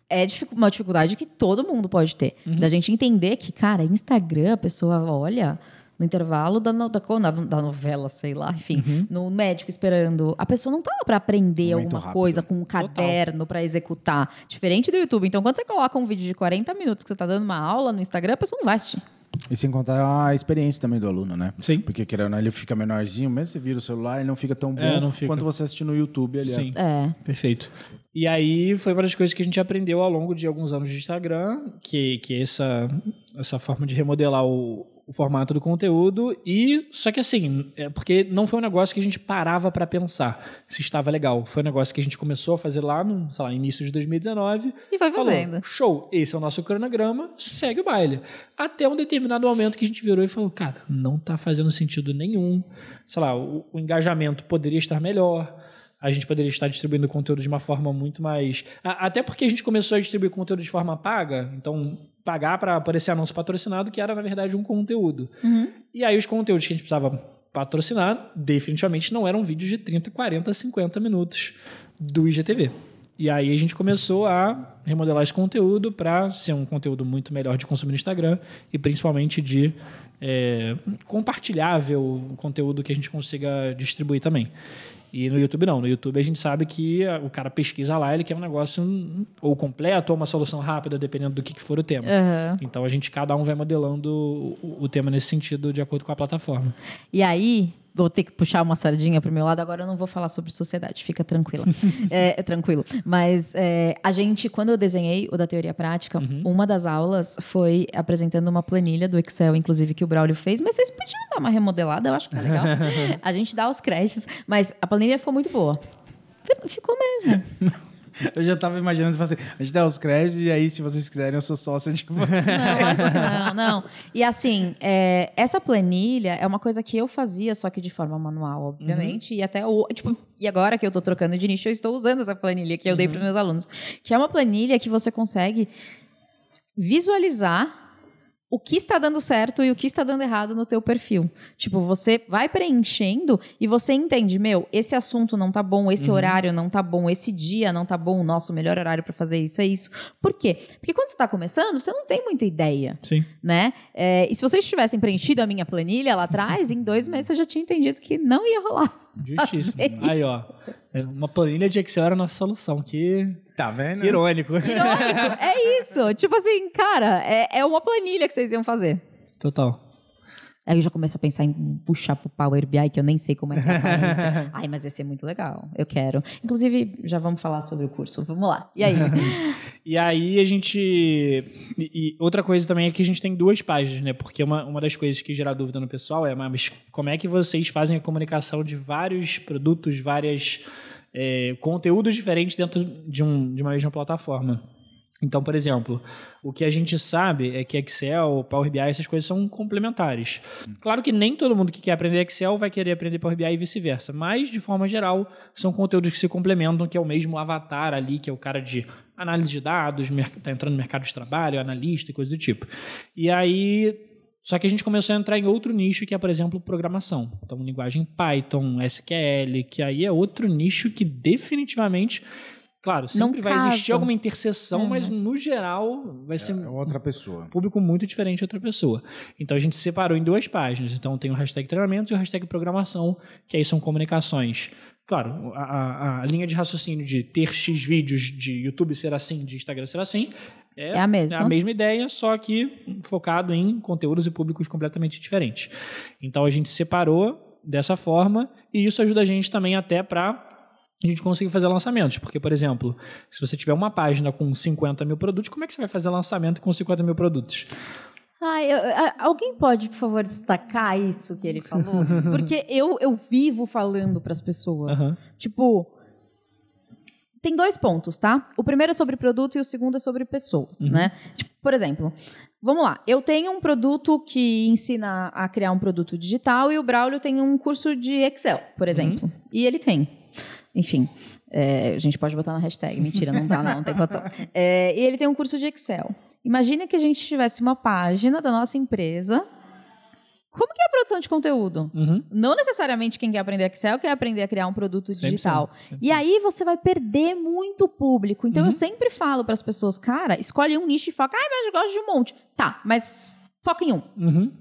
é uma dificuldade que todo mundo pode ter. Da gente entender que, cara, Instagram, a pessoa olha no intervalo da, no- da, da novela, sei lá, enfim, no médico esperando. A pessoa não tá lá pra aprender Momento alguma rápido. coisa com um caderno pra executar. Diferente do YouTube. Então, quando você coloca um vídeo de 40 minutos que você tá dando uma aula no Instagram, a pessoa não vai assistir. E sem contar a experiência também do aluno, né? Sim. Porque querendo ou não, ele fica menorzinho, mesmo você vira o celular, ele não fica tão bom É, não fica. quanto você assistir no YouTube ali. Sim. É. Perfeito. E aí foi uma das coisas que a gente aprendeu ao longo de alguns anos de Instagram, que, que é essa, essa forma de remodelar o, o formato do conteúdo. E só que assim, é porque não foi um negócio que a gente parava para pensar se estava legal. Foi um negócio que a gente começou a fazer lá no, sei lá, início de 2019. E foi Falou, fazendo. Show, esse é o nosso cronograma, segue o baile. Até um determinado momento que a gente virou e falou, cara, não tá fazendo sentido nenhum. Sei lá, o, o engajamento poderia estar melhor. A gente poderia estar distribuindo conteúdo de uma forma muito mais. a- Até porque a gente começou a distribuir conteúdo de forma paga, então pagar para aparecer anúncio patrocinado, que era, na verdade, um conteúdo. E aí os conteúdos que a gente precisava patrocinar, definitivamente não eram vídeos de 30, 40, 50 minutos do IGTV. E aí a gente começou a remodelar esse conteúdo para ser um conteúdo muito melhor de consumir no Instagram e principalmente de é, compartilhável, conteúdo que a gente consiga distribuir também. E no YouTube não. No YouTube a gente sabe que a- o cara pesquisa lá, ele quer um negócio hum, ou completo ou uma solução rápida, dependendo do que, for o tema. Aham. Então a gente, cada um vai modelando o, o tema nesse sentido de acordo com a plataforma. E aí, vou ter que puxar uma sardinha pro meu lado. Agora eu não vou falar sobre sociedade, fica tranquila. é, é tranquilo. Mas é, a gente, quando eu desenhei o da teoria prática, uma das aulas foi apresentando uma planilha do Excel, inclusive, que o Braulio fez. Mas vocês podiam dar uma remodelada, eu acho que é legal. a gente dá os créditos, mas a planilha ficou muito boa. Ficou mesmo. Eu já tava imaginando se assim, a gente dá os créditos e aí, se vocês quiserem, eu sou sócio de vocês. Não, acho que não, não. E assim, é, essa planilha é uma coisa que eu fazia, só que de forma manual, obviamente. E até o. Tipo, e agora que eu tô trocando de nicho, eu estou usando essa planilha que eu dei para meus alunos. Que é uma planilha que você consegue visualizar o que está dando certo e o que está dando errado no teu perfil. Tipo, você vai preenchendo e você entende, meu, esse assunto não tá bom, esse horário não tá bom, esse dia não tá bom, nosso melhor horário para fazer isso é isso. Por quê? Porque quando você está começando, você não tem muita ideia, Sim. né? É, e se vocês tivessem preenchido a minha planilha lá atrás, em dois meses eu já tinha entendido que não ia rolar. Justíssimo. Aí, ó. É, Uma planilha de Excel era a nossa solução. Que, Tá vendo? que irônico. Irônico, é isso. Tipo assim, cara, é, é uma planilha que vocês iam fazer. Total. Aí eu já começo a pensar em puxar pro Power BI, que eu nem sei como é que é. isso. Ai, mas vai ser muito legal. Eu quero. Inclusive, já vamos falar sobre o curso. Vamos lá. E aí? E aí a gente. E, e outra coisa também é que a gente tem duas páginas, né? Porque uma, uma das coisas que gera dúvida no pessoal é, mas como é que vocês fazem a comunicação de vários produtos, várias é, conteúdos diferentes dentro de, um, de uma mesma plataforma? Então, por exemplo, o que a gente sabe é que Excel, Power BI, essas coisas são complementares. Claro que nem todo mundo que quer aprender Excel vai querer aprender Power BI e vice-versa, mas, de forma geral, são conteúdos que se complementam, que é o mesmo avatar ali, que é o cara de análise de dados, está entrando no mercado de trabalho, analista e coisa do tipo. E aí, só que a gente começou a entrar em outro nicho, que é, por exemplo, programação. Então, linguagem Python, SQL, que aí é outro nicho que definitivamente... Claro, sempre vai existir alguma interseção, É, mas, mas- no geral vai ser É outra pessoa. um público muito diferente de outra pessoa. Então a gente separou em duas páginas. Então tem o hashtag treinamento e o hashtag programação, que aí são comunicações. Claro, a, a- a linha de raciocínio de ter X vídeos de YouTube ser assim, de Instagram ser assim, é, É a mesma. é a mesma ideia, só que focado em conteúdos e públicos completamente diferentes. Então a gente separou dessa forma e isso ajuda a gente também até para a gente conseguir fazer lançamentos. Porque, por exemplo, se você tiver uma página com 50 mil produtos, como é que você vai fazer lançamento com 50 mil produtos? Ai, eu- alguém pode, por favor, destacar isso que ele falou? Porque eu, eu vivo falando para as pessoas. Aham. Tipo, tem dois pontos, tá? O primeiro é sobre produto e o segundo é sobre pessoas, né? Tipo, por exemplo, vamos lá. Eu tenho um produto que ensina a criar um produto digital e o Braulio tem um curso de Excel, por exemplo. E ele tem. Enfim, é, a gente pode botar na hashtag. Mentira, não dá, não, não tem condição. É, e ele tem um curso de Excel. Imagina que a gente tivesse uma página da nossa empresa. Como que é a produção de conteúdo? Uhum. Não necessariamente quem quer aprender Excel quer aprender a criar um produto 100%, digital. 100%. E aí você vai perder muito público. Então Uhum. eu sempre falo para as pessoas, cara, escolhe um nicho e foca. Ah, mas eu gosto de um monte. Tá, mas foca em um. Uhum.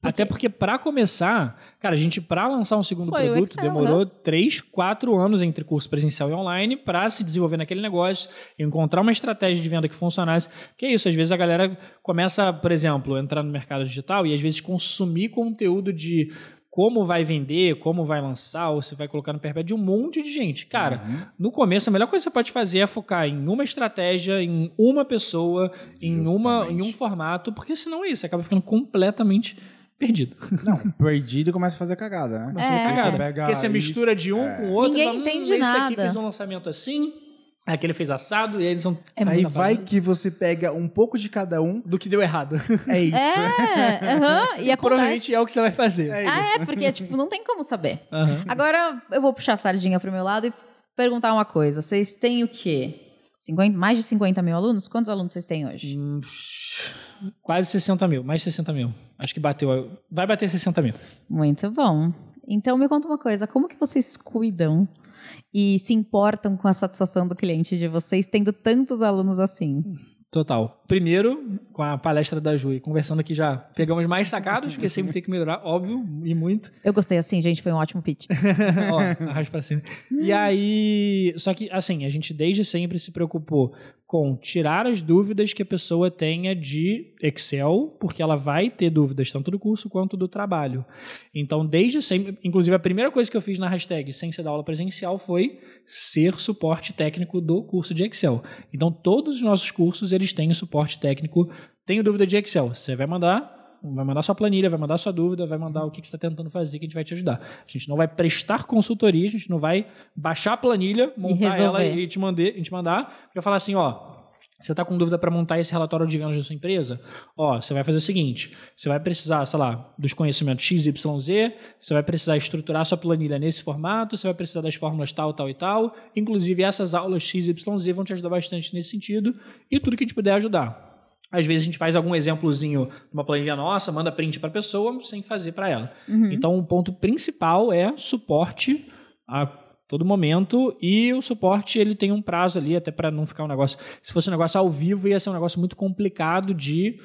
Até porque, para começar, cara, a gente, para lançar um segundo Foi produto, Excel, demorou né? três, quatro anos entre curso presencial e online para se desenvolver naquele negócio, encontrar uma estratégia de venda que funcionasse. Que é isso, às vezes a galera começa, por exemplo, a entrar no mercado digital e às vezes consumir conteúdo de como vai vender, como vai lançar, ou se vai colocar no perpétuo de um monte de gente. Cara, no começo, a melhor coisa que você pode fazer é focar em uma estratégia, em uma pessoa, em, uma, em um formato, porque senão é isso, acaba ficando completamente perdido. Não, perdido e começa a fazer cagada, né? É. Aí você Cagada. pega Porque você isso- mistura de um com o outro, Ninguém fala, entende hum, esse aqui nada. fez um lançamento assim, aquele fez assado, e aí eles são É Aí vai que você pega um pouco de cada um. do que deu errado. É isso. É, aham, e acontece. Provavelmente é o que você vai fazer. É Ah, é, porque, tipo, não tem como saber. Aham. Agora, eu vou puxar a sardinha pro meu lado e perguntar uma coisa. Vocês têm o quê? 50, mais de 50 mil alunos? Quantos alunos vocês têm hoje? Hum, Quase 60 mil, mais de 60 mil. Acho que bateu. Vai bater 60 mil. Muito bom. Então, me conta uma coisa. Como que vocês cuidam e se importam com a satisfação do cliente de vocês, tendo tantos alunos assim? Total. Primeiro, com a palestra da Ju, e conversando aqui já pegamos mais sacados, porque sempre tem que melhorar, óbvio, e muito. Eu gostei assim, gente. Foi um ótimo pitch. Ó, arraste pra cima. E aí, só que assim, a gente desde sempre se preocupou com tirar as dúvidas que a pessoa tenha de Excel, porque ela vai ter dúvidas tanto do curso quanto do trabalho. Então, desde sempre, inclusive a primeira coisa que eu fiz na hashtag sem ser da aula presencial foi ser suporte técnico do curso de Excel. Então, todos os nossos cursos, eles têm o suporte técnico. Tenho dúvida de Excel, você vai mandar vai mandar sua planilha, vai mandar sua dúvida, vai mandar o que, que você está tentando fazer que a gente vai te ajudar. A gente não vai prestar consultoria, a gente não vai baixar a planilha, montar ela resolver. e te, mandar, te mandar para falar assim, ó, você está com dúvida para montar esse relatório de vendas da sua empresa? Ó, você vai fazer o seguinte: você vai precisar, sei lá, dos conhecimentos XYZ, você vai precisar estruturar sua planilha nesse formato, você vai precisar das fórmulas tal, tal e tal. Inclusive, essas aulas XYZ vão te ajudar bastante nesse sentido e tudo que a gente puder ajudar. Às vezes a gente faz algum exemplozinho numa planilha nossa, manda print para a pessoa sem fazer para ela. Então, o ponto principal é suporte a todo momento e o suporte ele tem um prazo ali até para não ficar um negócio. Se fosse um negócio ao vivo ia ser um negócio muito complicado de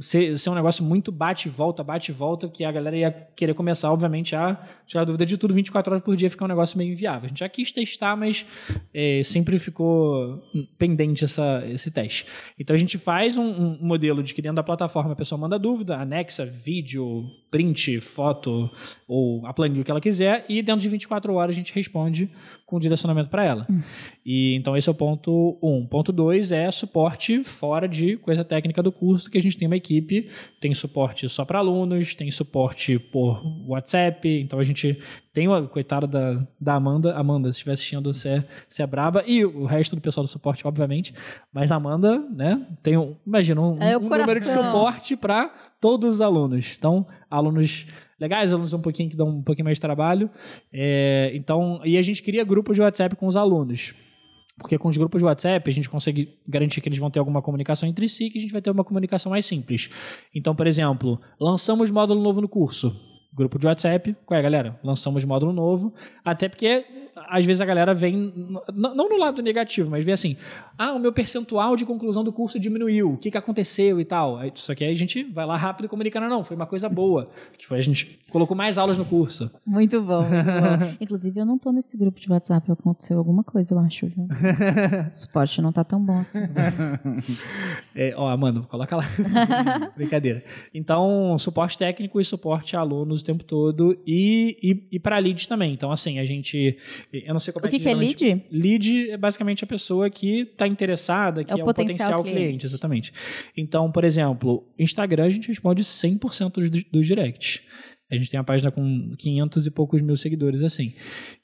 ser, ser um negócio muito bate e volta, bate e volta, que a galera ia querer começar, obviamente, a tirar dúvida de tudo 24 horas por dia, ficar um negócio meio inviável. A gente já quis testar, mas é, sempre ficou pendente essa, esse teste. Então a gente faz um, um modelo de que dentro da plataforma a pessoa manda dúvida, anexa vídeo, print, foto ou a planilha que ela quiser e dentro de 24 horas a gente responde com direcionamento para ela. E então esse é o ponto 1. Um. Ponto 2 é suporte fora de coisa técnica do curso, que a gente tem uma equipe, tem suporte só para alunos, tem suporte por WhatsApp, então a gente tem uma coitada da, da Amanda. Amanda, se estiver assistindo, você é, você é braba. E o resto do pessoal do suporte, obviamente. Mas a Amanda, né, tem um, imagina, um, É um número de suporte para todos os alunos. Então, alunos legais, alunos um pouquinho que dão um pouquinho mais de trabalho. É, então, e a gente cria grupos de WhatsApp com os alunos. Porque com os grupos de WhatsApp a gente consegue garantir que eles vão ter alguma comunicação entre si, que a gente vai ter uma comunicação mais simples. Então, por exemplo, lançamos módulo novo no curso. Grupo de WhatsApp, qual é, galera? Lançamos módulo novo. Até porque às vezes a galera vem, não no lado negativo, mas vem assim: ah, o meu percentual de conclusão do curso diminuiu, o que, que aconteceu e tal. Só que aí a gente vai lá rápido e comunica: não, não, foi uma coisa boa. Que foi a gente colocou mais aulas no curso. Muito bom, muito bom. Inclusive, eu não tô nesse grupo de WhatsApp. Aconteceu alguma coisa, eu acho, viu? O suporte não tá tão bom assim. É, ó, mano, coloca lá. Brincadeira. Então, suporte técnico e suporte a alunos o tempo todo e, e, e para leads também. Então, assim, a gente. Eu não sei como O é que que que é lead? Lead é basicamente a pessoa que está interessada, que é, o um potencial potencial cliente. cliente. exatamente. Então, por exemplo, Instagram a gente responde 100% dos, dos directs. A gente tem uma página com 500 e poucos mil seguidores assim.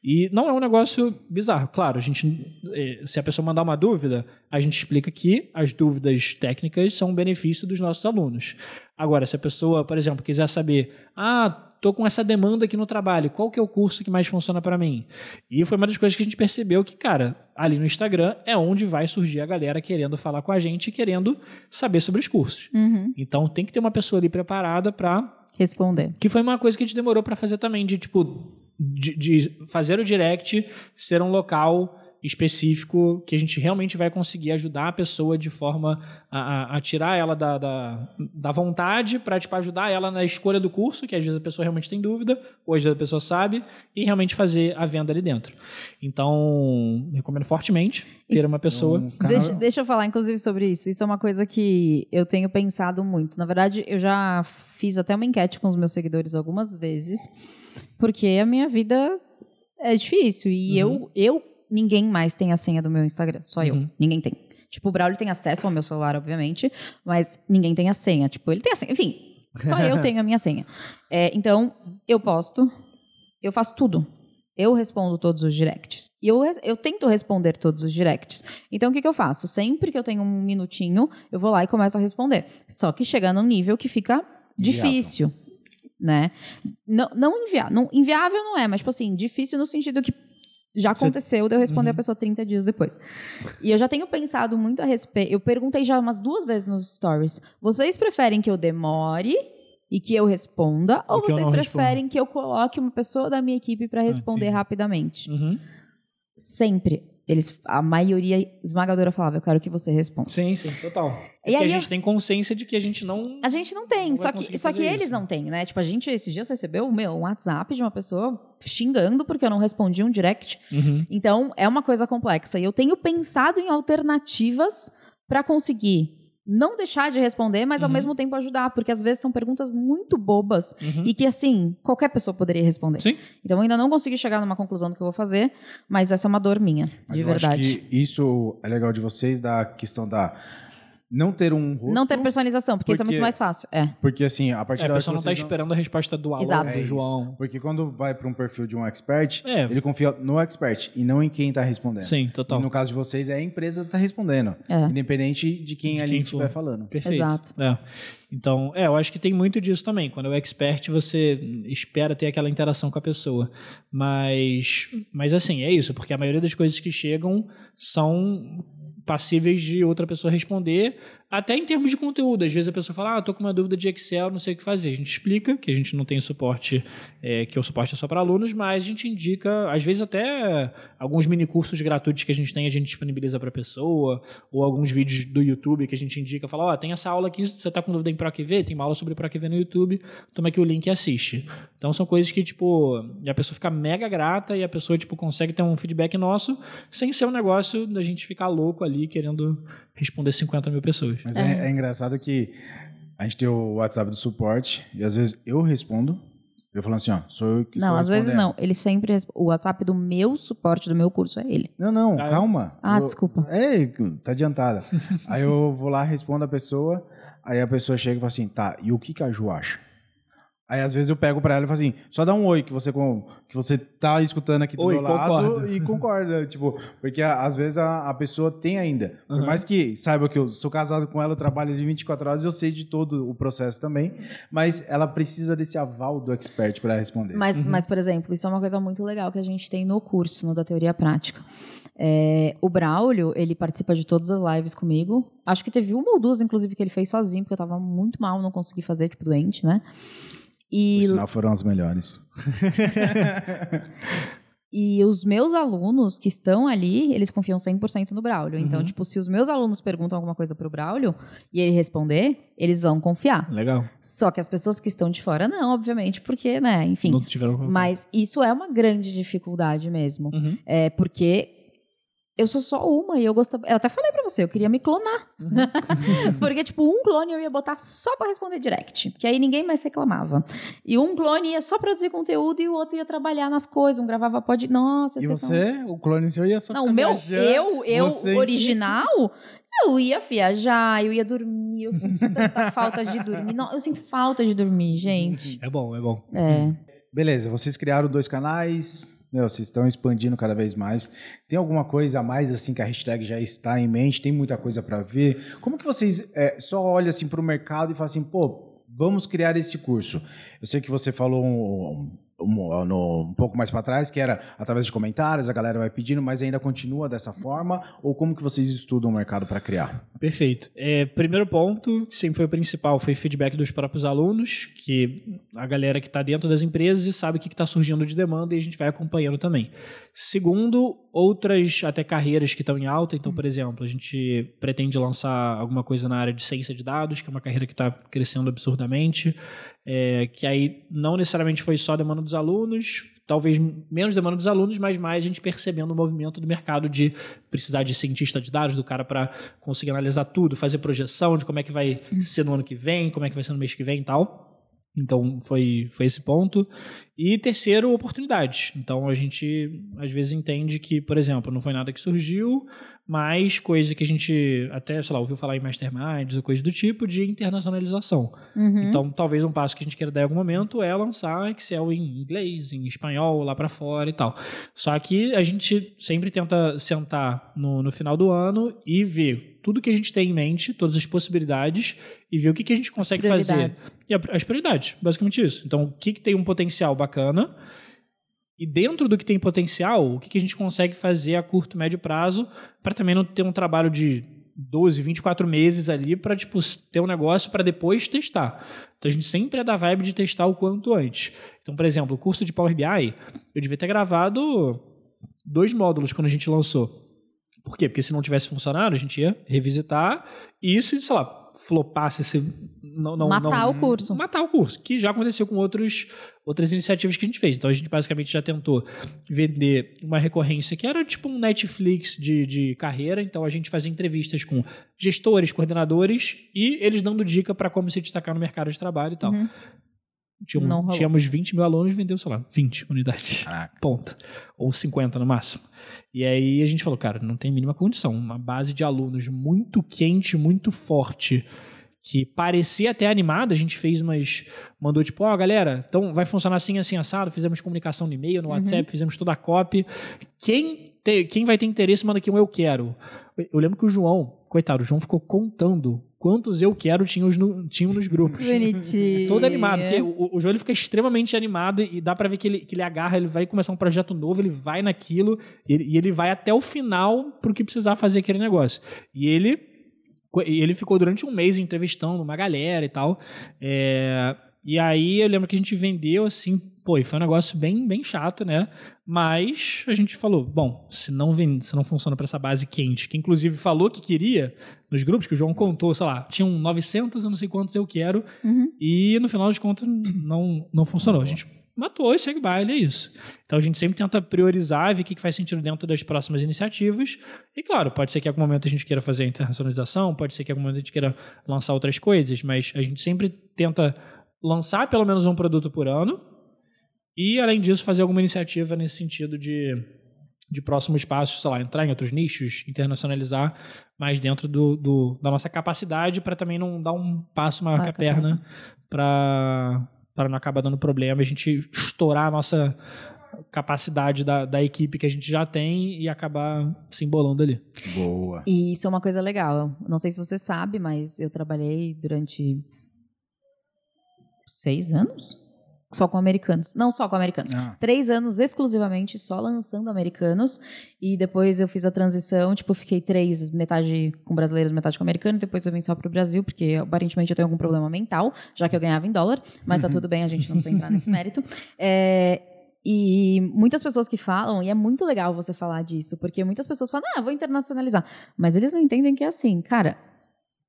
E não é um negócio bizarro. Claro, a gente, eh, se a pessoa mandar uma dúvida, a gente explica que as dúvidas técnicas são um benefício dos nossos alunos. Agora, se a pessoa, por exemplo, quiser saber, ah, tô com essa demanda aqui no trabalho, qual que é o curso que mais funciona para mim? E foi uma das coisas que a gente percebeu que, cara, ali no Instagram é onde vai surgir a galera querendo falar com a gente e querendo saber sobre os cursos. Uhum. Então tem que ter uma pessoa ali preparada para Responder. que foi uma coisa que a gente demorou para fazer também, de tipo, de, de fazer o direct ser um local específico que a gente realmente vai conseguir ajudar a pessoa de forma a, a- a tirar ela da, da, da vontade para tipo, ajudar ela na escolha do curso, que às vezes a pessoa realmente tem dúvida, ou às vezes a pessoa sabe, e realmente fazer a venda ali dentro. Então, recomendo fortemente ter uma pessoa. Um canal- Deixa, deixa eu falar, inclusive, sobre isso. Isso é uma coisa que eu tenho pensado muito. Na verdade, eu já fiz até uma enquete com os meus seguidores algumas vezes, porque a minha vida é difícil. E eu, eu, ninguém mais tem a senha do meu Instagram. Só eu. Ninguém tem. Tipo, o Braulio tem acesso ao meu celular, obviamente, mas ninguém tem a senha. Tipo, ele tem a senha. Enfim, só eu tenho a minha senha. É, então, eu posto, eu faço tudo. Eu respondo todos os directs. E eu, eu tento responder todos os directs. Então, o que, que eu faço? Sempre que eu tenho um minutinho, eu vou lá e começo a responder. Só que chega num nível que fica difícil, né? Não, não enviar. Não, inviável não é, mas, tipo assim, difícil no sentido que já aconteceu de eu responder a pessoa 30 dias depois. E eu já tenho pensado muito a respeito. Eu perguntei já umas duas vezes nos stories. Vocês preferem que eu demore e que eu responda? Ou vocês preferem que eu coloque uma pessoa da minha equipe para responder entendi. rapidamente? Uhum. Sempre. Eles, a maioria esmagadora falava, eu quero que você responda. Sim, sim, total. É E porque aí a eu- gente tem consciência de que a gente não. A gente não tem, Não só que, só que eles isso. não têm, né? Tipo, a gente esses dias recebeu meu, um WhatsApp de uma pessoa xingando porque eu não respondi um direct. Uhum. Então, é uma coisa complexa. E eu tenho pensado em alternativas para conseguir não deixar de responder, mas ao Uhum. mesmo tempo ajudar, porque às vezes são perguntas muito bobas Uhum. e que, assim, qualquer pessoa poderia responder. Sim. Então, eu ainda não consegui chegar numa conclusão do que eu vou fazer, mas essa é uma dor minha, Mas de eu verdade. Acho que isso é legal de vocês, da questão da, não ter um rosto. Não ter personalização, porque, isso é porque- muito mais fácil. É. Porque assim, a partir É, a da hora pessoa que não está esperando a resposta do Alan, Exato. do É. João. Porque quando vai para um perfil de um expert, É. ele confia no expert e não em quem está respondendo. Sim, total. E no caso de vocês, é a empresa que está respondendo. É. Independente de quem ali quem estiver falando. Perfeito. Exato. É. Então, é, eu acho que tem muito disso também. Quando é o expert, você espera ter aquela interação com a pessoa. Mas, mas assim, é isso, porque a maioria das coisas que chegam são passíveis de outra pessoa responder, até em termos de conteúdo. Às vezes a pessoa fala, ah, tô com uma dúvida de Excel, não sei o que fazer. A gente explica que a gente não tem suporte, é, que o suporte é só para alunos, mas a gente indica, às vezes até alguns mini cursos gratuitos que a gente tem, a gente disponibiliza para a pessoa, ou alguns vídeos do YouTube que a gente indica, fala, ó, tem essa aula aqui, você tá com dúvida em ProQV, tem uma aula sobre ProQV no YouTube, toma aqui o link e assiste. Então são coisas que, tipo, a pessoa fica mega grata e a pessoa, tipo, consegue ter um feedback nosso sem ser um negócio da gente ficar louco ali querendo responder 50 mil pessoas. Mas é. é engraçado que a gente tem o WhatsApp do suporte e às vezes eu respondo, eu falo assim, ó, sou eu que Não, às vezes não. Ele sempre. resp- O WhatsApp do meu suporte, do meu curso, é ele. Não, não, Ah, é? calma. Ah, Eu- desculpa. É, tá adiantada. aí eu vou lá, respondo a pessoa, aí a pessoa chega e fala assim, tá, e o que, que a Ju acha? Aí às vezes eu pego pra ela e falo assim, só dá um oi que você, com- que você tá escutando aqui do Oi, meu lado concordo. e concorda. tipo, porque às vezes a, a pessoa tem ainda. Por mais que saiba que eu sou casado com ela, eu trabalho de 24 horas, eu sei de todo o processo também, mas ela precisa desse aval do expert pra responder. Mas, mas, por exemplo, isso é uma coisa muito legal que a gente tem no curso, no da teoria prática. É, o Braulio, ele participa de todas as lives comigo. Acho que teve uma ou duas, inclusive, que ele fez sozinho, porque eu tava muito mal, não consegui fazer, tipo, doente, né? Por E, sinal, foram as melhores. e os meus alunos que estão ali, eles confiam 100% no Braulio. Então, tipo, se os meus alunos perguntam alguma coisa pro Braulio e ele responder, eles vão confiar. Legal. Só que as pessoas que estão de fora não, obviamente, porque, né, enfim. Não tiveram Mas isso é uma grande dificuldade mesmo. Uhum. É porque eu sou só uma e eu gostava. Eu até falei pra você, eu queria me clonar. Uhum. porque, tipo, um clone eu ia botar só pra responder direct. Que aí ninguém mais reclamava. E um clone ia só produzir conteúdo e o outro ia trabalhar nas coisas. Um gravava pod. Nossa, E ia ser você, o clone seu ia só Não, o meu, viajando, eu, eu você original, eu ia viajar, eu ia dormir, eu sinto tanta falta de dormir. Não, eu sinto falta de dormir, gente. É bom, é bom. É. Beleza, vocês criaram dois canais, meu, vocês estão expandindo cada vez mais. Tem alguma coisa a mais assim que a hashtag já está em mente? Tem muita coisa para ver? Como que vocês é, só olham assim para o mercado e falam assim, pô, vamos criar esse curso? Eu sei que você falou um, um- no- um pouco mais para trás que era através de comentários, a galera vai pedindo, mas ainda continua dessa forma? Ou como que vocês estudam o mercado para criar? Perfeito. É, primeiro ponto, que sempre foi o principal, foi feedback dos próprios alunos, que a galera que está dentro das empresas sabe o que está surgindo de demanda e a gente vai acompanhando também. Segundo, outras até carreiras que estão em alta. Então, por exemplo, a gente pretende lançar alguma coisa na área de ciência de dados, que é uma carreira que está crescendo absurdamente, é, que aí não necessariamente foi só demanda dos alunos, talvez menos demanda dos alunos, mas mais a gente percebendo o movimento do mercado de precisar de cientista de dados, do cara para conseguir analisar tudo, fazer projeção de como é que vai ser no ano que vem, como é que vai ser no mês que vem e tal. Então foi, foi esse ponto. E terceiro, oportunidades. Então a gente às vezes entende que, por exemplo, não foi nada que surgiu, mas coisa que a gente até, sei lá, ouviu falar em masterminds ou coisa do tipo de internacionalização. Uhum. Então, talvez um passo que a gente queira dar em algum momento é lançar Excel em inglês, em espanhol, lá para fora e tal. Só que a gente sempre tenta sentar no, no final do ano e ver tudo que a gente tem em mente, todas as possibilidades, e ver o que, que a gente consegue fazer. E as prioridades, basicamente isso. Então, o que, que tem um potencial bacana e dentro do que tem potencial, o que, que a gente consegue fazer a curto, médio prazo para também não ter um trabalho de 12, 24 meses ali para tipo, ter um negócio para depois testar. Então a gente sempre é da vibe de testar o quanto antes. Então, por exemplo, o curso de Power BI, eu devia ter gravado dois módulos quando a gente lançou. Por quê? Porque se não tivesse funcionado, a gente ia revisitar e se, sei lá, flopasse, se não, não, Matar não- o curso. Matar o curso, que já aconteceu com outros, outras iniciativas que a gente fez. Então a gente basicamente já tentou vender uma recorrência que era tipo um Netflix de, de carreira. Então a gente fazia entrevistas com gestores, coordenadores e eles dando dica para como se destacar no mercado de trabalho e tal. Tinha um- tínhamos 20 mil alunos, vendeu, sei lá, 20 unidades. Caraca. Ponto. Ou 50 no máximo. E aí a gente falou, cara, não tem mínima condição. Uma base de alunos muito quente, muito forte, que parecia até animada. A gente fez umas. Mandou tipo, ó, galera, então vai funcionar assim, assim, assado. Fizemos comunicação no e-mail, no WhatsApp, fizemos toda a copy. Quem, te- quem vai ter interesse, manda aqui um eu quero. Eu- Eu lembro que o João, coitado, o João ficou contando quantos eu quero tinham, no- tinham nos grupos. Bonitinho. Todo animado, porque o, o João ele fica extremamente animado e dá pra ver que ele, que ele agarra, ele vai começar um projeto novo, ele vai naquilo e ele, e ele vai até o final pro que precisar fazer aquele negócio. E ele, ele ficou durante um mês entrevistando uma galera e tal. É, e aí eu lembro que a gente vendeu assim, pô, e foi um negócio bem, bem chato, né? Mas a gente falou, bom, se não, vem, se não funciona pra essa base quente, que inclusive falou que queria nos grupos, que o João contou, sei lá, tinham 900, eu não sei quantos eu quero, e no final de contas não, não funcionou. A gente matou e segue baile, é isso. Então a gente sempre tenta priorizar, ver o que que faz sentido dentro das próximas iniciativas. E claro, pode ser que em algum momento a gente queira fazer a internacionalização, pode ser que em algum momento a gente queira lançar outras coisas, mas a gente sempre tenta lançar pelo menos um produto por ano e, além disso, fazer alguma iniciativa nesse sentido de, de próximos passos, sei lá, entrar em outros nichos, internacionalizar mais dentro do, do- da nossa capacidade para também não dar um passo maior que a Marca a perna para para não acabar dando problema, a gente estourar a nossa capacidade da, da equipe que a gente já tem e acabar se embolando ali. Boa. E isso é uma coisa legal. Não sei se você sabe, mas eu trabalhei durante seis anos só com americanos. Não só com americanos. Ah. Três anos exclusivamente só lançando americanos. E depois eu fiz a transição. Tipo, fiquei três, metade com brasileiros, metade com americanos. Depois eu vim só pro Brasil, porque aparentemente eu tenho algum problema mental, já que eu ganhava em dólar. Mas tá tudo bem, a gente não precisa entrar nesse mérito. É, e muitas pessoas que falam, e é muito legal você falar disso, porque muitas pessoas falam, ah, vou internacionalizar. Mas eles não entendem que é assim, cara.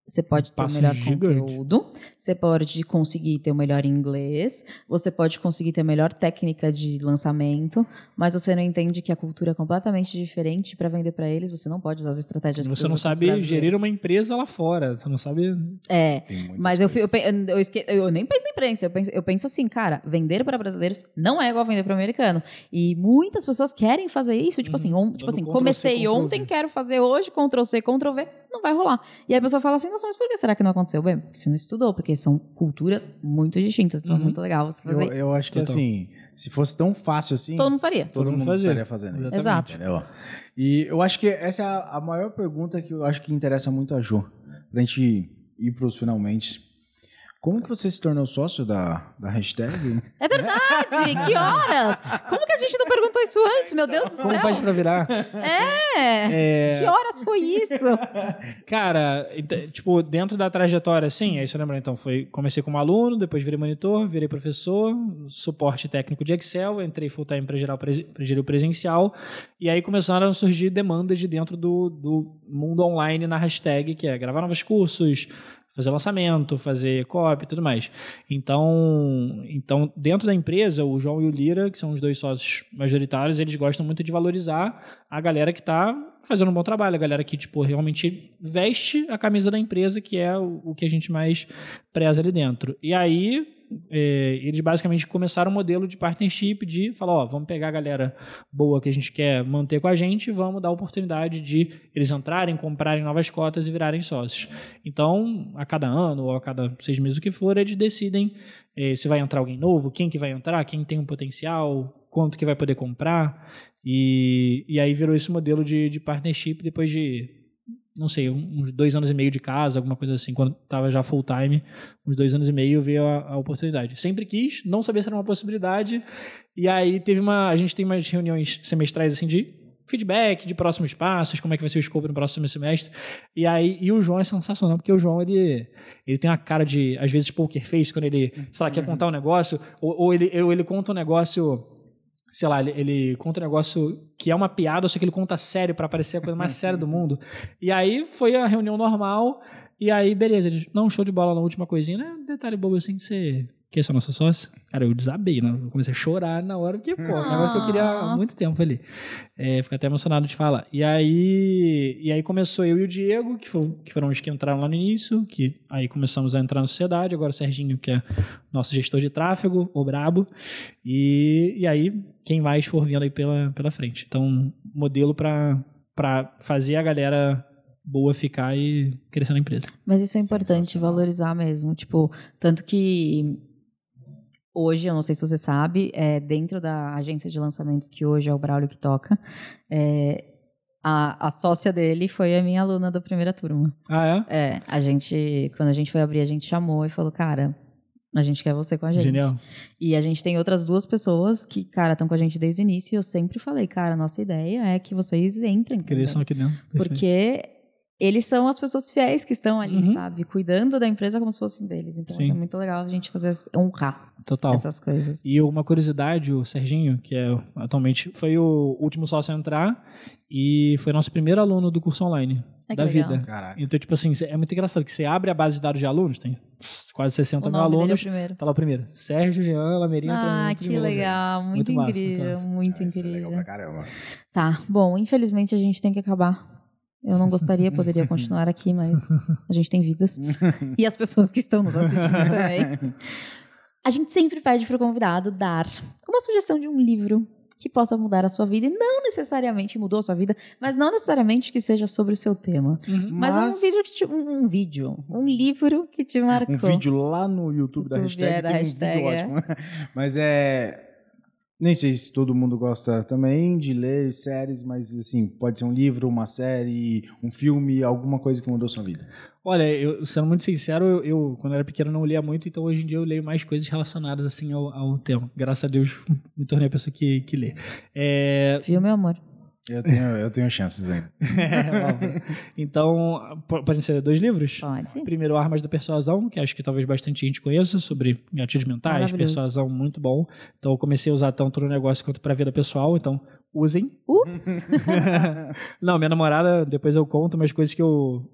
Você pode ter o melhor gigante. conteúdo, você pode conseguir ter o melhor inglês, você pode conseguir ter a melhor técnica de lançamento, mas você não entende que a cultura é completamente diferente para vender para eles, você não pode usar as estratégias que Você não sabe gerir uma empresa lá fora, você não sabe É, mas eu, eu, eu, eu nem penso na imprensa, eu penso, eu penso assim, cara, vender para brasileiros não é igual vender para americano. E muitas pessoas querem fazer isso, tipo assim, on- tipo assim, comecei ontem, quero fazer hoje, Ctrl C, Ctrl V, não vai rolar. E aí a pessoa fala assim, nossa, mas por que será que não aconteceu? Bem, porque você não estudou, porque são culturas muito distintas, então é muito legal você fazer Eu, isso. eu acho que Total. assim, se fosse tão fácil assim, Todo mundo faria. todo, Todo mundo fazia. estaria fazendo isso. Exato. Entendeu? E eu acho que essa é a, a maior pergunta que eu acho que interessa muito a Jo. Pra gente ir pros finalmente. Como que você se tornou sócio da, da hashtag? É verdade! que horas? Como que a gente não perguntou isso antes? Meu Deus do como céu! faz pra virar. É! Que horas foi isso? Cara, tipo, dentro da trajetória, assim, aí você lembra, então, foi, comecei como aluno, depois virei monitor, virei professor, suporte técnico de Excel, entrei full time para gerar, gerir o presencial, e aí começaram a surgir demandas de dentro do, do mundo online na hashtag, que é gravar novos cursos, fazer lançamento, fazer copy e tudo mais. Então, então, dentro da empresa, o João e o Lira, que são os dois sócios majoritários, eles gostam muito de valorizar a galera que está fazendo um bom trabalho, a galera que tipo realmente veste a camisa da empresa, que é o, o que a gente mais preza ali dentro. E aí é, eles basicamente começaram um modelo de partnership de falar, ó, vamos pegar a galera boa que a gente quer manter com a gente e vamos dar a oportunidade de eles entrarem, comprarem novas cotas e virarem sócios. Então, a cada ano ou a cada seis meses o que for, eles decidem eh, se vai entrar alguém novo, quem que vai entrar, quem tem um potencial, quanto que vai poder comprar. E, e aí virou esse modelo de, de partnership depois de, não sei, uns dois anos e meio de casa, alguma coisa assim, quando estava já full time, uns dois anos e meio veio a, a oportunidade. Sempre quis, não sabia se era uma possibilidade. E aí teve uma. A gente tem umas reuniões semestrais assim de feedback de próximos passos, como é que vai ser o escopo no próximo semestre. E aí, e o João é sensacional, porque o João, ele, ele tem uma cara de, às vezes, poker face, quando ele, sei lá, quer contar um negócio, ou, ou ele, ou ele conta um negócio, sei lá, ele, ele conta um negócio que é uma piada, só que ele conta sério pra parecer a coisa mais séria do mundo. E aí, foi a reunião normal, e aí, beleza, eles, não, show de bola na última coisinha, né? Detalhe bobo assim, que você que é só nosso sócio, cara, eu desabei, né? Eu comecei a chorar na hora, porque, pô, é um negócio que eu queria há muito tempo ali. É, fico até emocionado de falar. E aí, e aí começou eu e o Diego, que, foi, que foram os que entraram lá no início, que aí começamos a entrar na sociedade, agora o Serginho, que é nosso gestor de tráfego, o brabo, e, e aí quem mais for vindo aí pela, pela frente. Então, modelo para fazer a galera boa ficar e crescer na empresa. Mas isso é importante valorizar mesmo. Tipo, tanto que hoje, eu não sei se você sabe, é, dentro da agência de lançamentos que hoje é o Braulio que toca, é, a, a sócia dele foi a minha aluna da primeira turma. Ah, é? É, a gente, quando a gente foi abrir, a gente chamou e falou, cara, a gente quer você com a gente. Genial. E a gente tem outras duas pessoas que, cara, estão com a gente desde o início e eu sempre falei, cara, nossa ideia é que vocês entrem. Cresçam aqui dentro. Perfeito. Porque eles são as pessoas fiéis que estão ali, Uhum. sabe? Cuidando da empresa como se fossem deles. Então, Sim. isso é muito legal a gente fazer, honrar Total. essas coisas. E uma curiosidade, o Serginho, que é atualmente foi o último sócio a entrar e foi nosso primeiro aluno do curso online Que da legal. vida. Caraca. Então, tipo assim, é muito engraçado que você abre a base de dados de alunos, tem quase 60 O mil é o alunos. primeiro. Tá lá o primeiro. Sérgio, Jean, Lameirinho. Ah, que legal. Muito, Muito massa, muito incrível. massa. Muito Isso é legal incrível. pra caramba. Tá, bom, infelizmente a gente tem que acabar. Eu não gostaria, poderia continuar aqui, mas a gente tem vidas. E as pessoas que estão nos assistindo também. A gente sempre pede para o convidado dar uma sugestão de um livro que possa mudar a sua vida. E não necessariamente mudou a sua vida, mas não necessariamente que seja sobre o seu tema. Uhum. Mas, um vídeo que te, um, um vídeo, um livro que te marcou. Um vídeo lá no YouTube da YouTube, hashtag. é, da tem um hashtag, vídeo é. ótimo. Mas é. Nem sei se todo mundo gosta também de ler séries, mas assim, pode ser um livro, uma série, um filme, alguma coisa que mudou sua vida. Olha, eu, sendo muito sincero, eu, eu, quando era pequeno não lia muito, então hoje em dia eu leio mais coisas relacionadas assim ao, ao tema. Graças a Deus me tornei a pessoa que, que lê. É, Viu, meu amor? Eu tenho, eu tenho chances ainda. então, po- podem ser dois livros? Pode. Primeiro, Armas da Persuasão, que acho que talvez bastante gente conheça, sobre gatilhos mentais, persuasão, muito bom. Então, eu comecei a usar tanto no negócio quanto para a vida pessoal, então usem. Ups! Não, minha namorada, depois eu conto umas coisas que eu,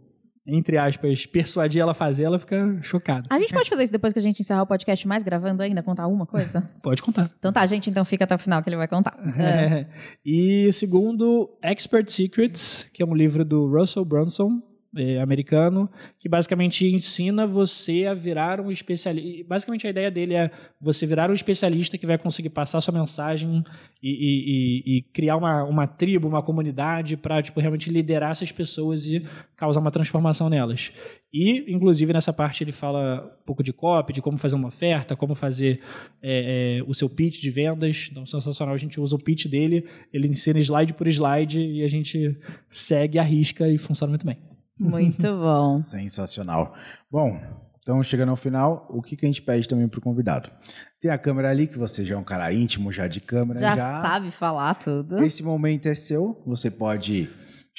entre aspas, persuadi ela a fazer, ela fica chocada. A gente pode fazer isso depois que a gente encerrar o podcast, mais gravando ainda, contar uma coisa? Pode contar. Então tá, gente, então fica até o final que ele vai contar. É. É. E segundo, Expert Secrets, que é um livro do Russell Brunson, eh, americano, que basicamente ensina você a virar um especialista. Basicamente a ideia dele é você virar um especialista que vai conseguir passar sua mensagem e, e- e- e criar uma, uma tribo, uma comunidade para tipo, realmente liderar essas pessoas e causar uma transformação nelas. E, inclusive, nessa parte ele fala um pouco de copy, de como fazer uma oferta, como fazer é, é, o seu pitch de vendas. Então, sensacional. A gente usa o pitch dele, ele ensina slide por slide e a gente segue a risca e funciona muito bem. Muito bom. Sensacional. Bom, então chegando ao final, o que, que a gente pede também pro convidado? Tem a câmera ali, que você já é um cara íntimo já de câmera. Já, sabe falar tudo. Esse momento é seu. Você pode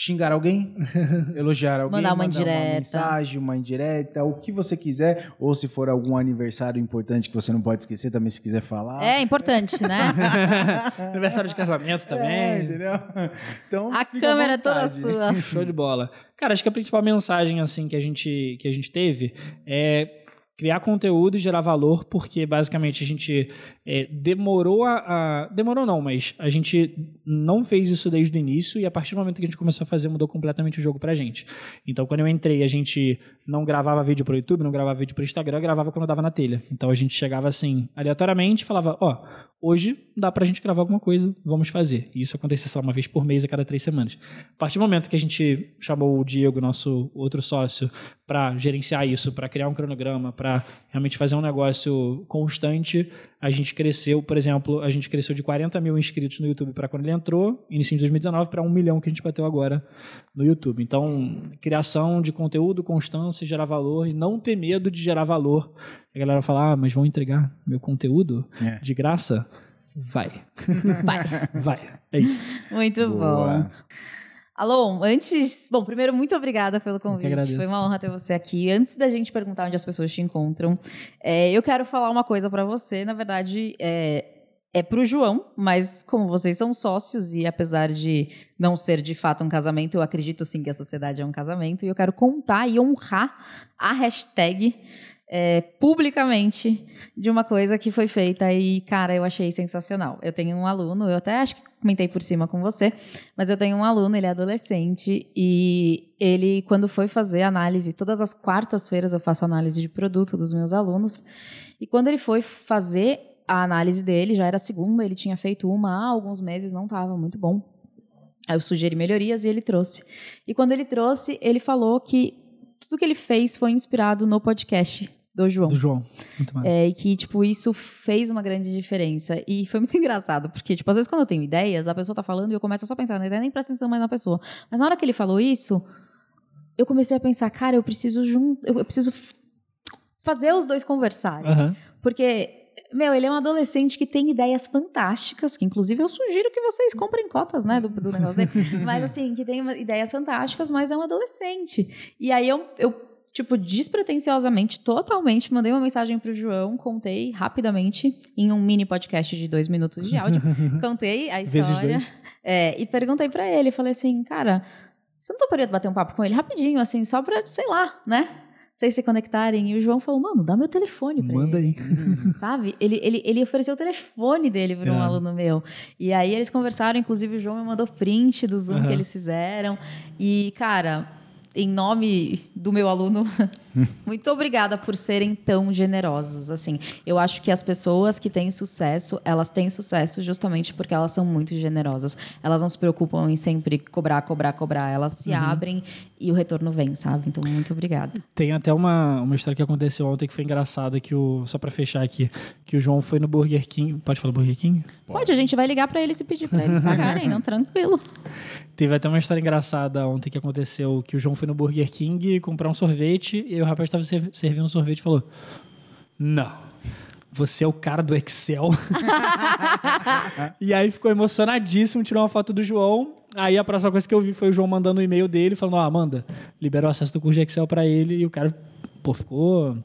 xingar alguém, elogiar alguém, Mandar uma uma indireta. mensagem, uma indireta, o que você quiser, ou se for algum aniversário importante que você não pode esquecer, também se quiser falar. É importante, né? Aniversário de casamento É, também. entendeu? Então, A câmera é toda sua. Show de bola. Cara, acho que a principal mensagem assim que a gente que a gente teve é criar conteúdo e gerar valor, porque basicamente a gente é, demorou a, a- Demorou não, mas a gente não fez isso desde o início e a partir do momento que a gente começou a fazer mudou completamente o jogo pra gente. Então quando eu entrei, a gente não gravava vídeo pro YouTube, não gravava vídeo pro Instagram, gravava quando dava na telha. Então a gente chegava assim, aleatoriamente, falava, ó, hoje dá pra gente gravar alguma coisa, vamos fazer. E isso acontecia, lá, uma vez por mês a cada três semanas. A partir do momento que a gente chamou o Diego, nosso outro sócio, para gerenciar isso, para criar um cronograma, para realmente fazer um negócio constante, a gente cresceu, por exemplo, a gente cresceu de 40 mil inscritos no YouTube para quando ele entrou, início de 2019, para um milhão que a gente bateu agora no YouTube. Então, criação de conteúdo, constância, gerar valor e não ter medo de gerar valor. A galera fala, ah, mas vão entregar meu conteúdo É. de graça? Vai. Vai. Vai. É isso. Muito Boa. bom. Alô, antes. Bom, primeiro, muito obrigada pelo convite. Foi uma honra ter você aqui. Antes da gente perguntar onde as pessoas te encontram, é, eu quero falar uma coisa pra você. Na verdade, é, é pro João, mas como vocês são sócios e apesar de não ser de fato um casamento, eu acredito sim que a sociedade é um casamento. E eu quero contar e honrar a hashtag é, publicamente de uma coisa que foi feita e, cara, eu achei sensacional. Eu tenho um aluno, eu até acho que comentei por cima com você, mas eu tenho um aluno, ele é adolescente e ele, quando foi fazer análise, todas as quartas-feiras eu faço análise de produto dos meus alunos, e quando ele foi fazer a análise dele, já era segunda, ele tinha feito uma há alguns meses, não estava muito bom. Aí eu sugeri melhorias e ele trouxe. E quando ele trouxe, ele falou que tudo que ele fez foi inspirado no podcast do João. Do João. Muito mais. É, e que, tipo, isso fez uma grande diferença. E foi muito engraçado, porque, tipo, às vezes quando eu tenho ideias, a pessoa tá falando e eu começo só a pensar na ideia, nem presta atenção mais na pessoa. Mas na hora que ele falou isso, eu comecei a pensar, cara, eu preciso jun... eu preciso fazer os dois conversarem. Aham. Porque, meu, ele é um adolescente que tem ideias fantásticas, que inclusive eu sugiro que vocês comprem cotas, né, do, do negócio dele. mas, assim, que tem ideias fantásticas, mas é um adolescente. E aí eu, eu tipo, despretensiosamente, totalmente, mandei uma mensagem pro João, contei rapidamente, em um mini podcast de dois minutos de áudio, contei a história. É, e perguntei pra ele, falei assim, cara, você não toparia bater um papo com ele rapidinho, assim, só pra, sei lá, né? Vocês se conectarem. E o João falou, mano, dá meu telefone pra Manda ele. aí. Sabe? Ele, ele, ele ofereceu o telefone dele para um Irado. aluno meu. E aí eles conversaram, inclusive o João me mandou print do Zoom que Aham. eles fizeram. E, cara, em nome do meu aluno, muito obrigada por serem tão generosos. Assim, eu acho que as pessoas que têm sucesso, elas têm sucesso justamente porque elas são muito generosas. Elas não se preocupam em sempre cobrar, cobrar, cobrar. Elas se abrem e o retorno vem, sabe? Então, muito obrigada. Tem até uma, uma história que aconteceu ontem que foi engraçada, que o, só pra fechar aqui, que o João foi no Burger King. Pode falar Burger King? Pode, a gente vai ligar para eles e pedir para eles pagarem, não? Tranquilo. Teve até uma história engraçada ontem que aconteceu, que o João foi no Burger King comprar um sorvete e o rapaz estava servindo um sorvete e falou: Não, você é o cara do Excel. e aí ficou emocionadíssimo, tirou uma foto do João. Aí a próxima coisa que eu vi foi o João mandando um e-mail dele, falando: Ó, Amanda, liberou o acesso do curso de Excel pra ele. E o cara, pô, ficou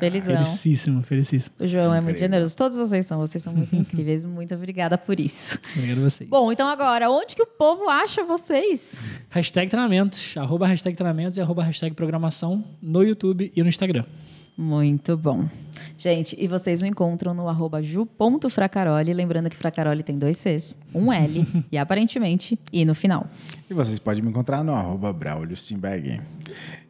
Felizão. felicíssimo, felicíssimo. O João é muito generoso. Todos vocês são, vocês são muito incríveis. Muito obrigada por isso. Obrigado a vocês. Bom, então agora, onde que o povo acha vocês? Hashtag treinamentos, arroba hashtag treinamentos e arroba hashtag programação no YouTube e no Instagram. Muito bom. Gente, e vocês me encontram no arroba ju.fracaroli, lembrando que Fracaroli tem dois Cs, um L e aparentemente I no final. E vocês podem me encontrar no arroba Braulio Simberg.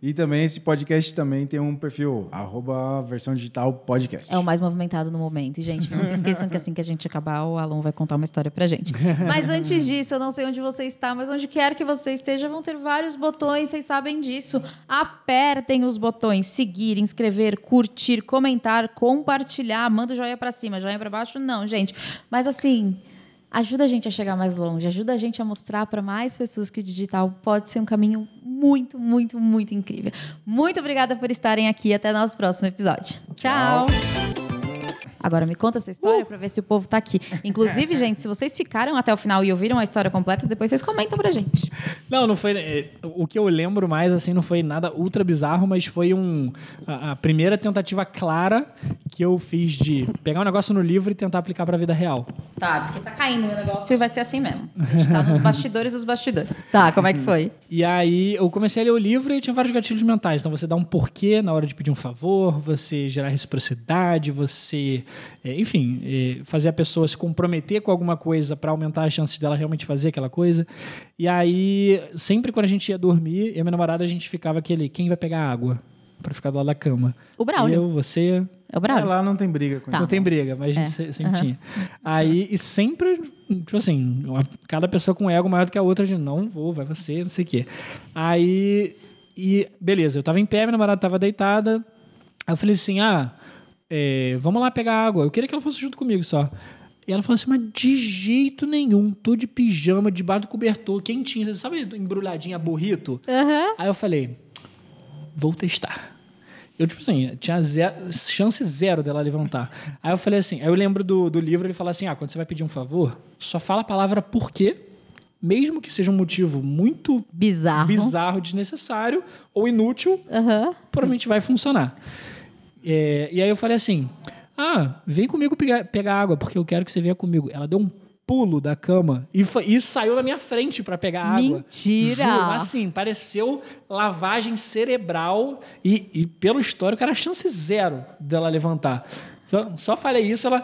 E também esse podcast também tem um perfil, arroba versão digital podcast. É o mais movimentado no momento. E, gente, não se esqueçam que assim que a gente acabar, o Alon vai contar uma história pra gente. Mas antes disso, eu não sei onde você está, mas onde quer que você esteja, vão ter vários botões, vocês sabem disso. Apertem os botões seguir, inscrever, curtir, comentar, compartilhar, manda o joinha pra cima, joinha pra baixo, não, gente. Mas assim, ajuda a gente a chegar mais longe, ajuda a gente a mostrar para mais pessoas que o digital pode ser um caminho muito, muito, muito incrível. Muito obrigada por estarem aqui. Até nosso próximo episódio. Tchau. Agora me conta essa história pra ver se o povo tá aqui. Inclusive, gente, se vocês ficaram até o final e ouviram a história completa, depois vocês comentam pra gente. Não, não foi. é, O que eu lembro mais, assim, não foi nada ultra bizarro, mas foi um. A, a primeira tentativa clara que eu fiz de pegar um negócio no livro e tentar aplicar pra vida real. Tá, porque tá caindo o negócio e vai ser assim mesmo. A gente tá nos bastidores dos bastidores. Tá, como é que foi? E aí eu comecei a ler o livro e tinha vários gatilhos mentais. Então você dá um porquê na hora de pedir um favor, você gerar reciprocidade, você, é, enfim, é, fazer a pessoa se comprometer com alguma coisa para aumentar as chances dela realmente fazer aquela coisa. E aí, sempre quando a gente ia dormir, eu e minha namorada, a gente ficava aquele, quem vai pegar água? Pra ficar do lado da cama. O Braulio. Eu, você, É o Braulio. É, lá não tem briga com Tá. não tem briga, mas a gente É. se- sempre Aham. tinha. Aí, e sempre, tipo assim, uma- cada pessoa com ego maior do que a outra, de não vou, vai você, não sei o quê. Aí, e beleza, eu tava em pé, minha namorada tava deitada. Aí eu falei assim: ah, é, vamos lá pegar água. Eu queria que ela fosse junto comigo só. E ela falou assim, mas de jeito nenhum, tô de pijama, debaixo do cobertor, quentinho, sabe, embrulhadinha, burrito? Aham. Aí eu falei, vou testar. Eu, tipo assim, tinha zero, chance zero dela levantar. Aí eu falei assim, aí eu lembro do, do livro, ele fala assim, ah, quando você vai pedir um favor, só fala a palavra por quê, mesmo que seja um motivo muito Bizarro. bizarro, desnecessário ou inútil, Aham. provavelmente vai funcionar. É, e aí eu falei assim, ah, vem comigo pegar, pegar água, porque eu quero que você venha comigo. Ela deu um pulo da cama e, e saiu na minha frente pra pegar água. Mentira! Juro, assim, pareceu lavagem cerebral e, e pelo histórico era chance zero dela levantar. Só, só falei isso, ela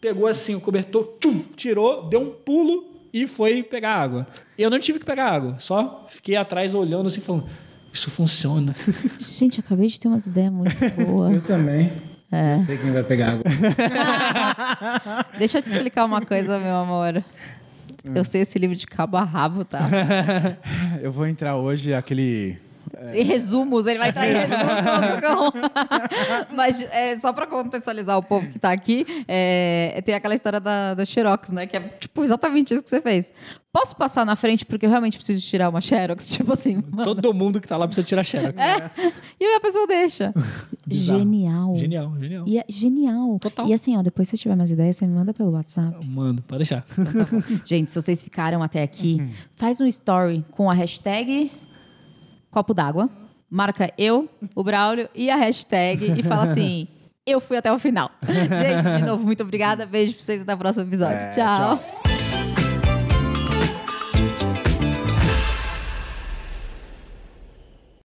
pegou assim o cobertor, tchum, tirou, deu um pulo e foi pegar água. Eu não tive que pegar água, só fiquei atrás olhando assim, falando: Isso funciona. Gente, acabei de ter umas ideias muito boas. também. É. Eu sei quem vai pegar água. Deixa eu te explicar uma coisa, meu amor. Eu sei esse livro de cabo a rabo, tá? Eu vou entrar hoje aquele. Em resumos, ele vai entrar em resumos. do. Mas é, só pra contextualizar o povo que tá aqui, é, tem aquela história da, da Xerox, né? Que é tipo exatamente isso que você fez. Posso passar na frente porque eu realmente preciso tirar uma Xerox? Tipo assim, mano. Todo mundo que tá lá precisa tirar xerox. É. E a pessoa deixa. Genial. Genial, genial. E é genial. Total. E assim, ó, depois se você tiver mais ideias, você me manda pelo WhatsApp. Mano, pode deixar. Gente, se vocês ficaram até aqui, faz um story com a hashtag copo d'água, marca eu, o Braulio e a hashtag e fala assim: eu fui até o final. Gente, de novo, muito obrigada. Beijo pra vocês até o próximo episódio. É, tchau. tchau.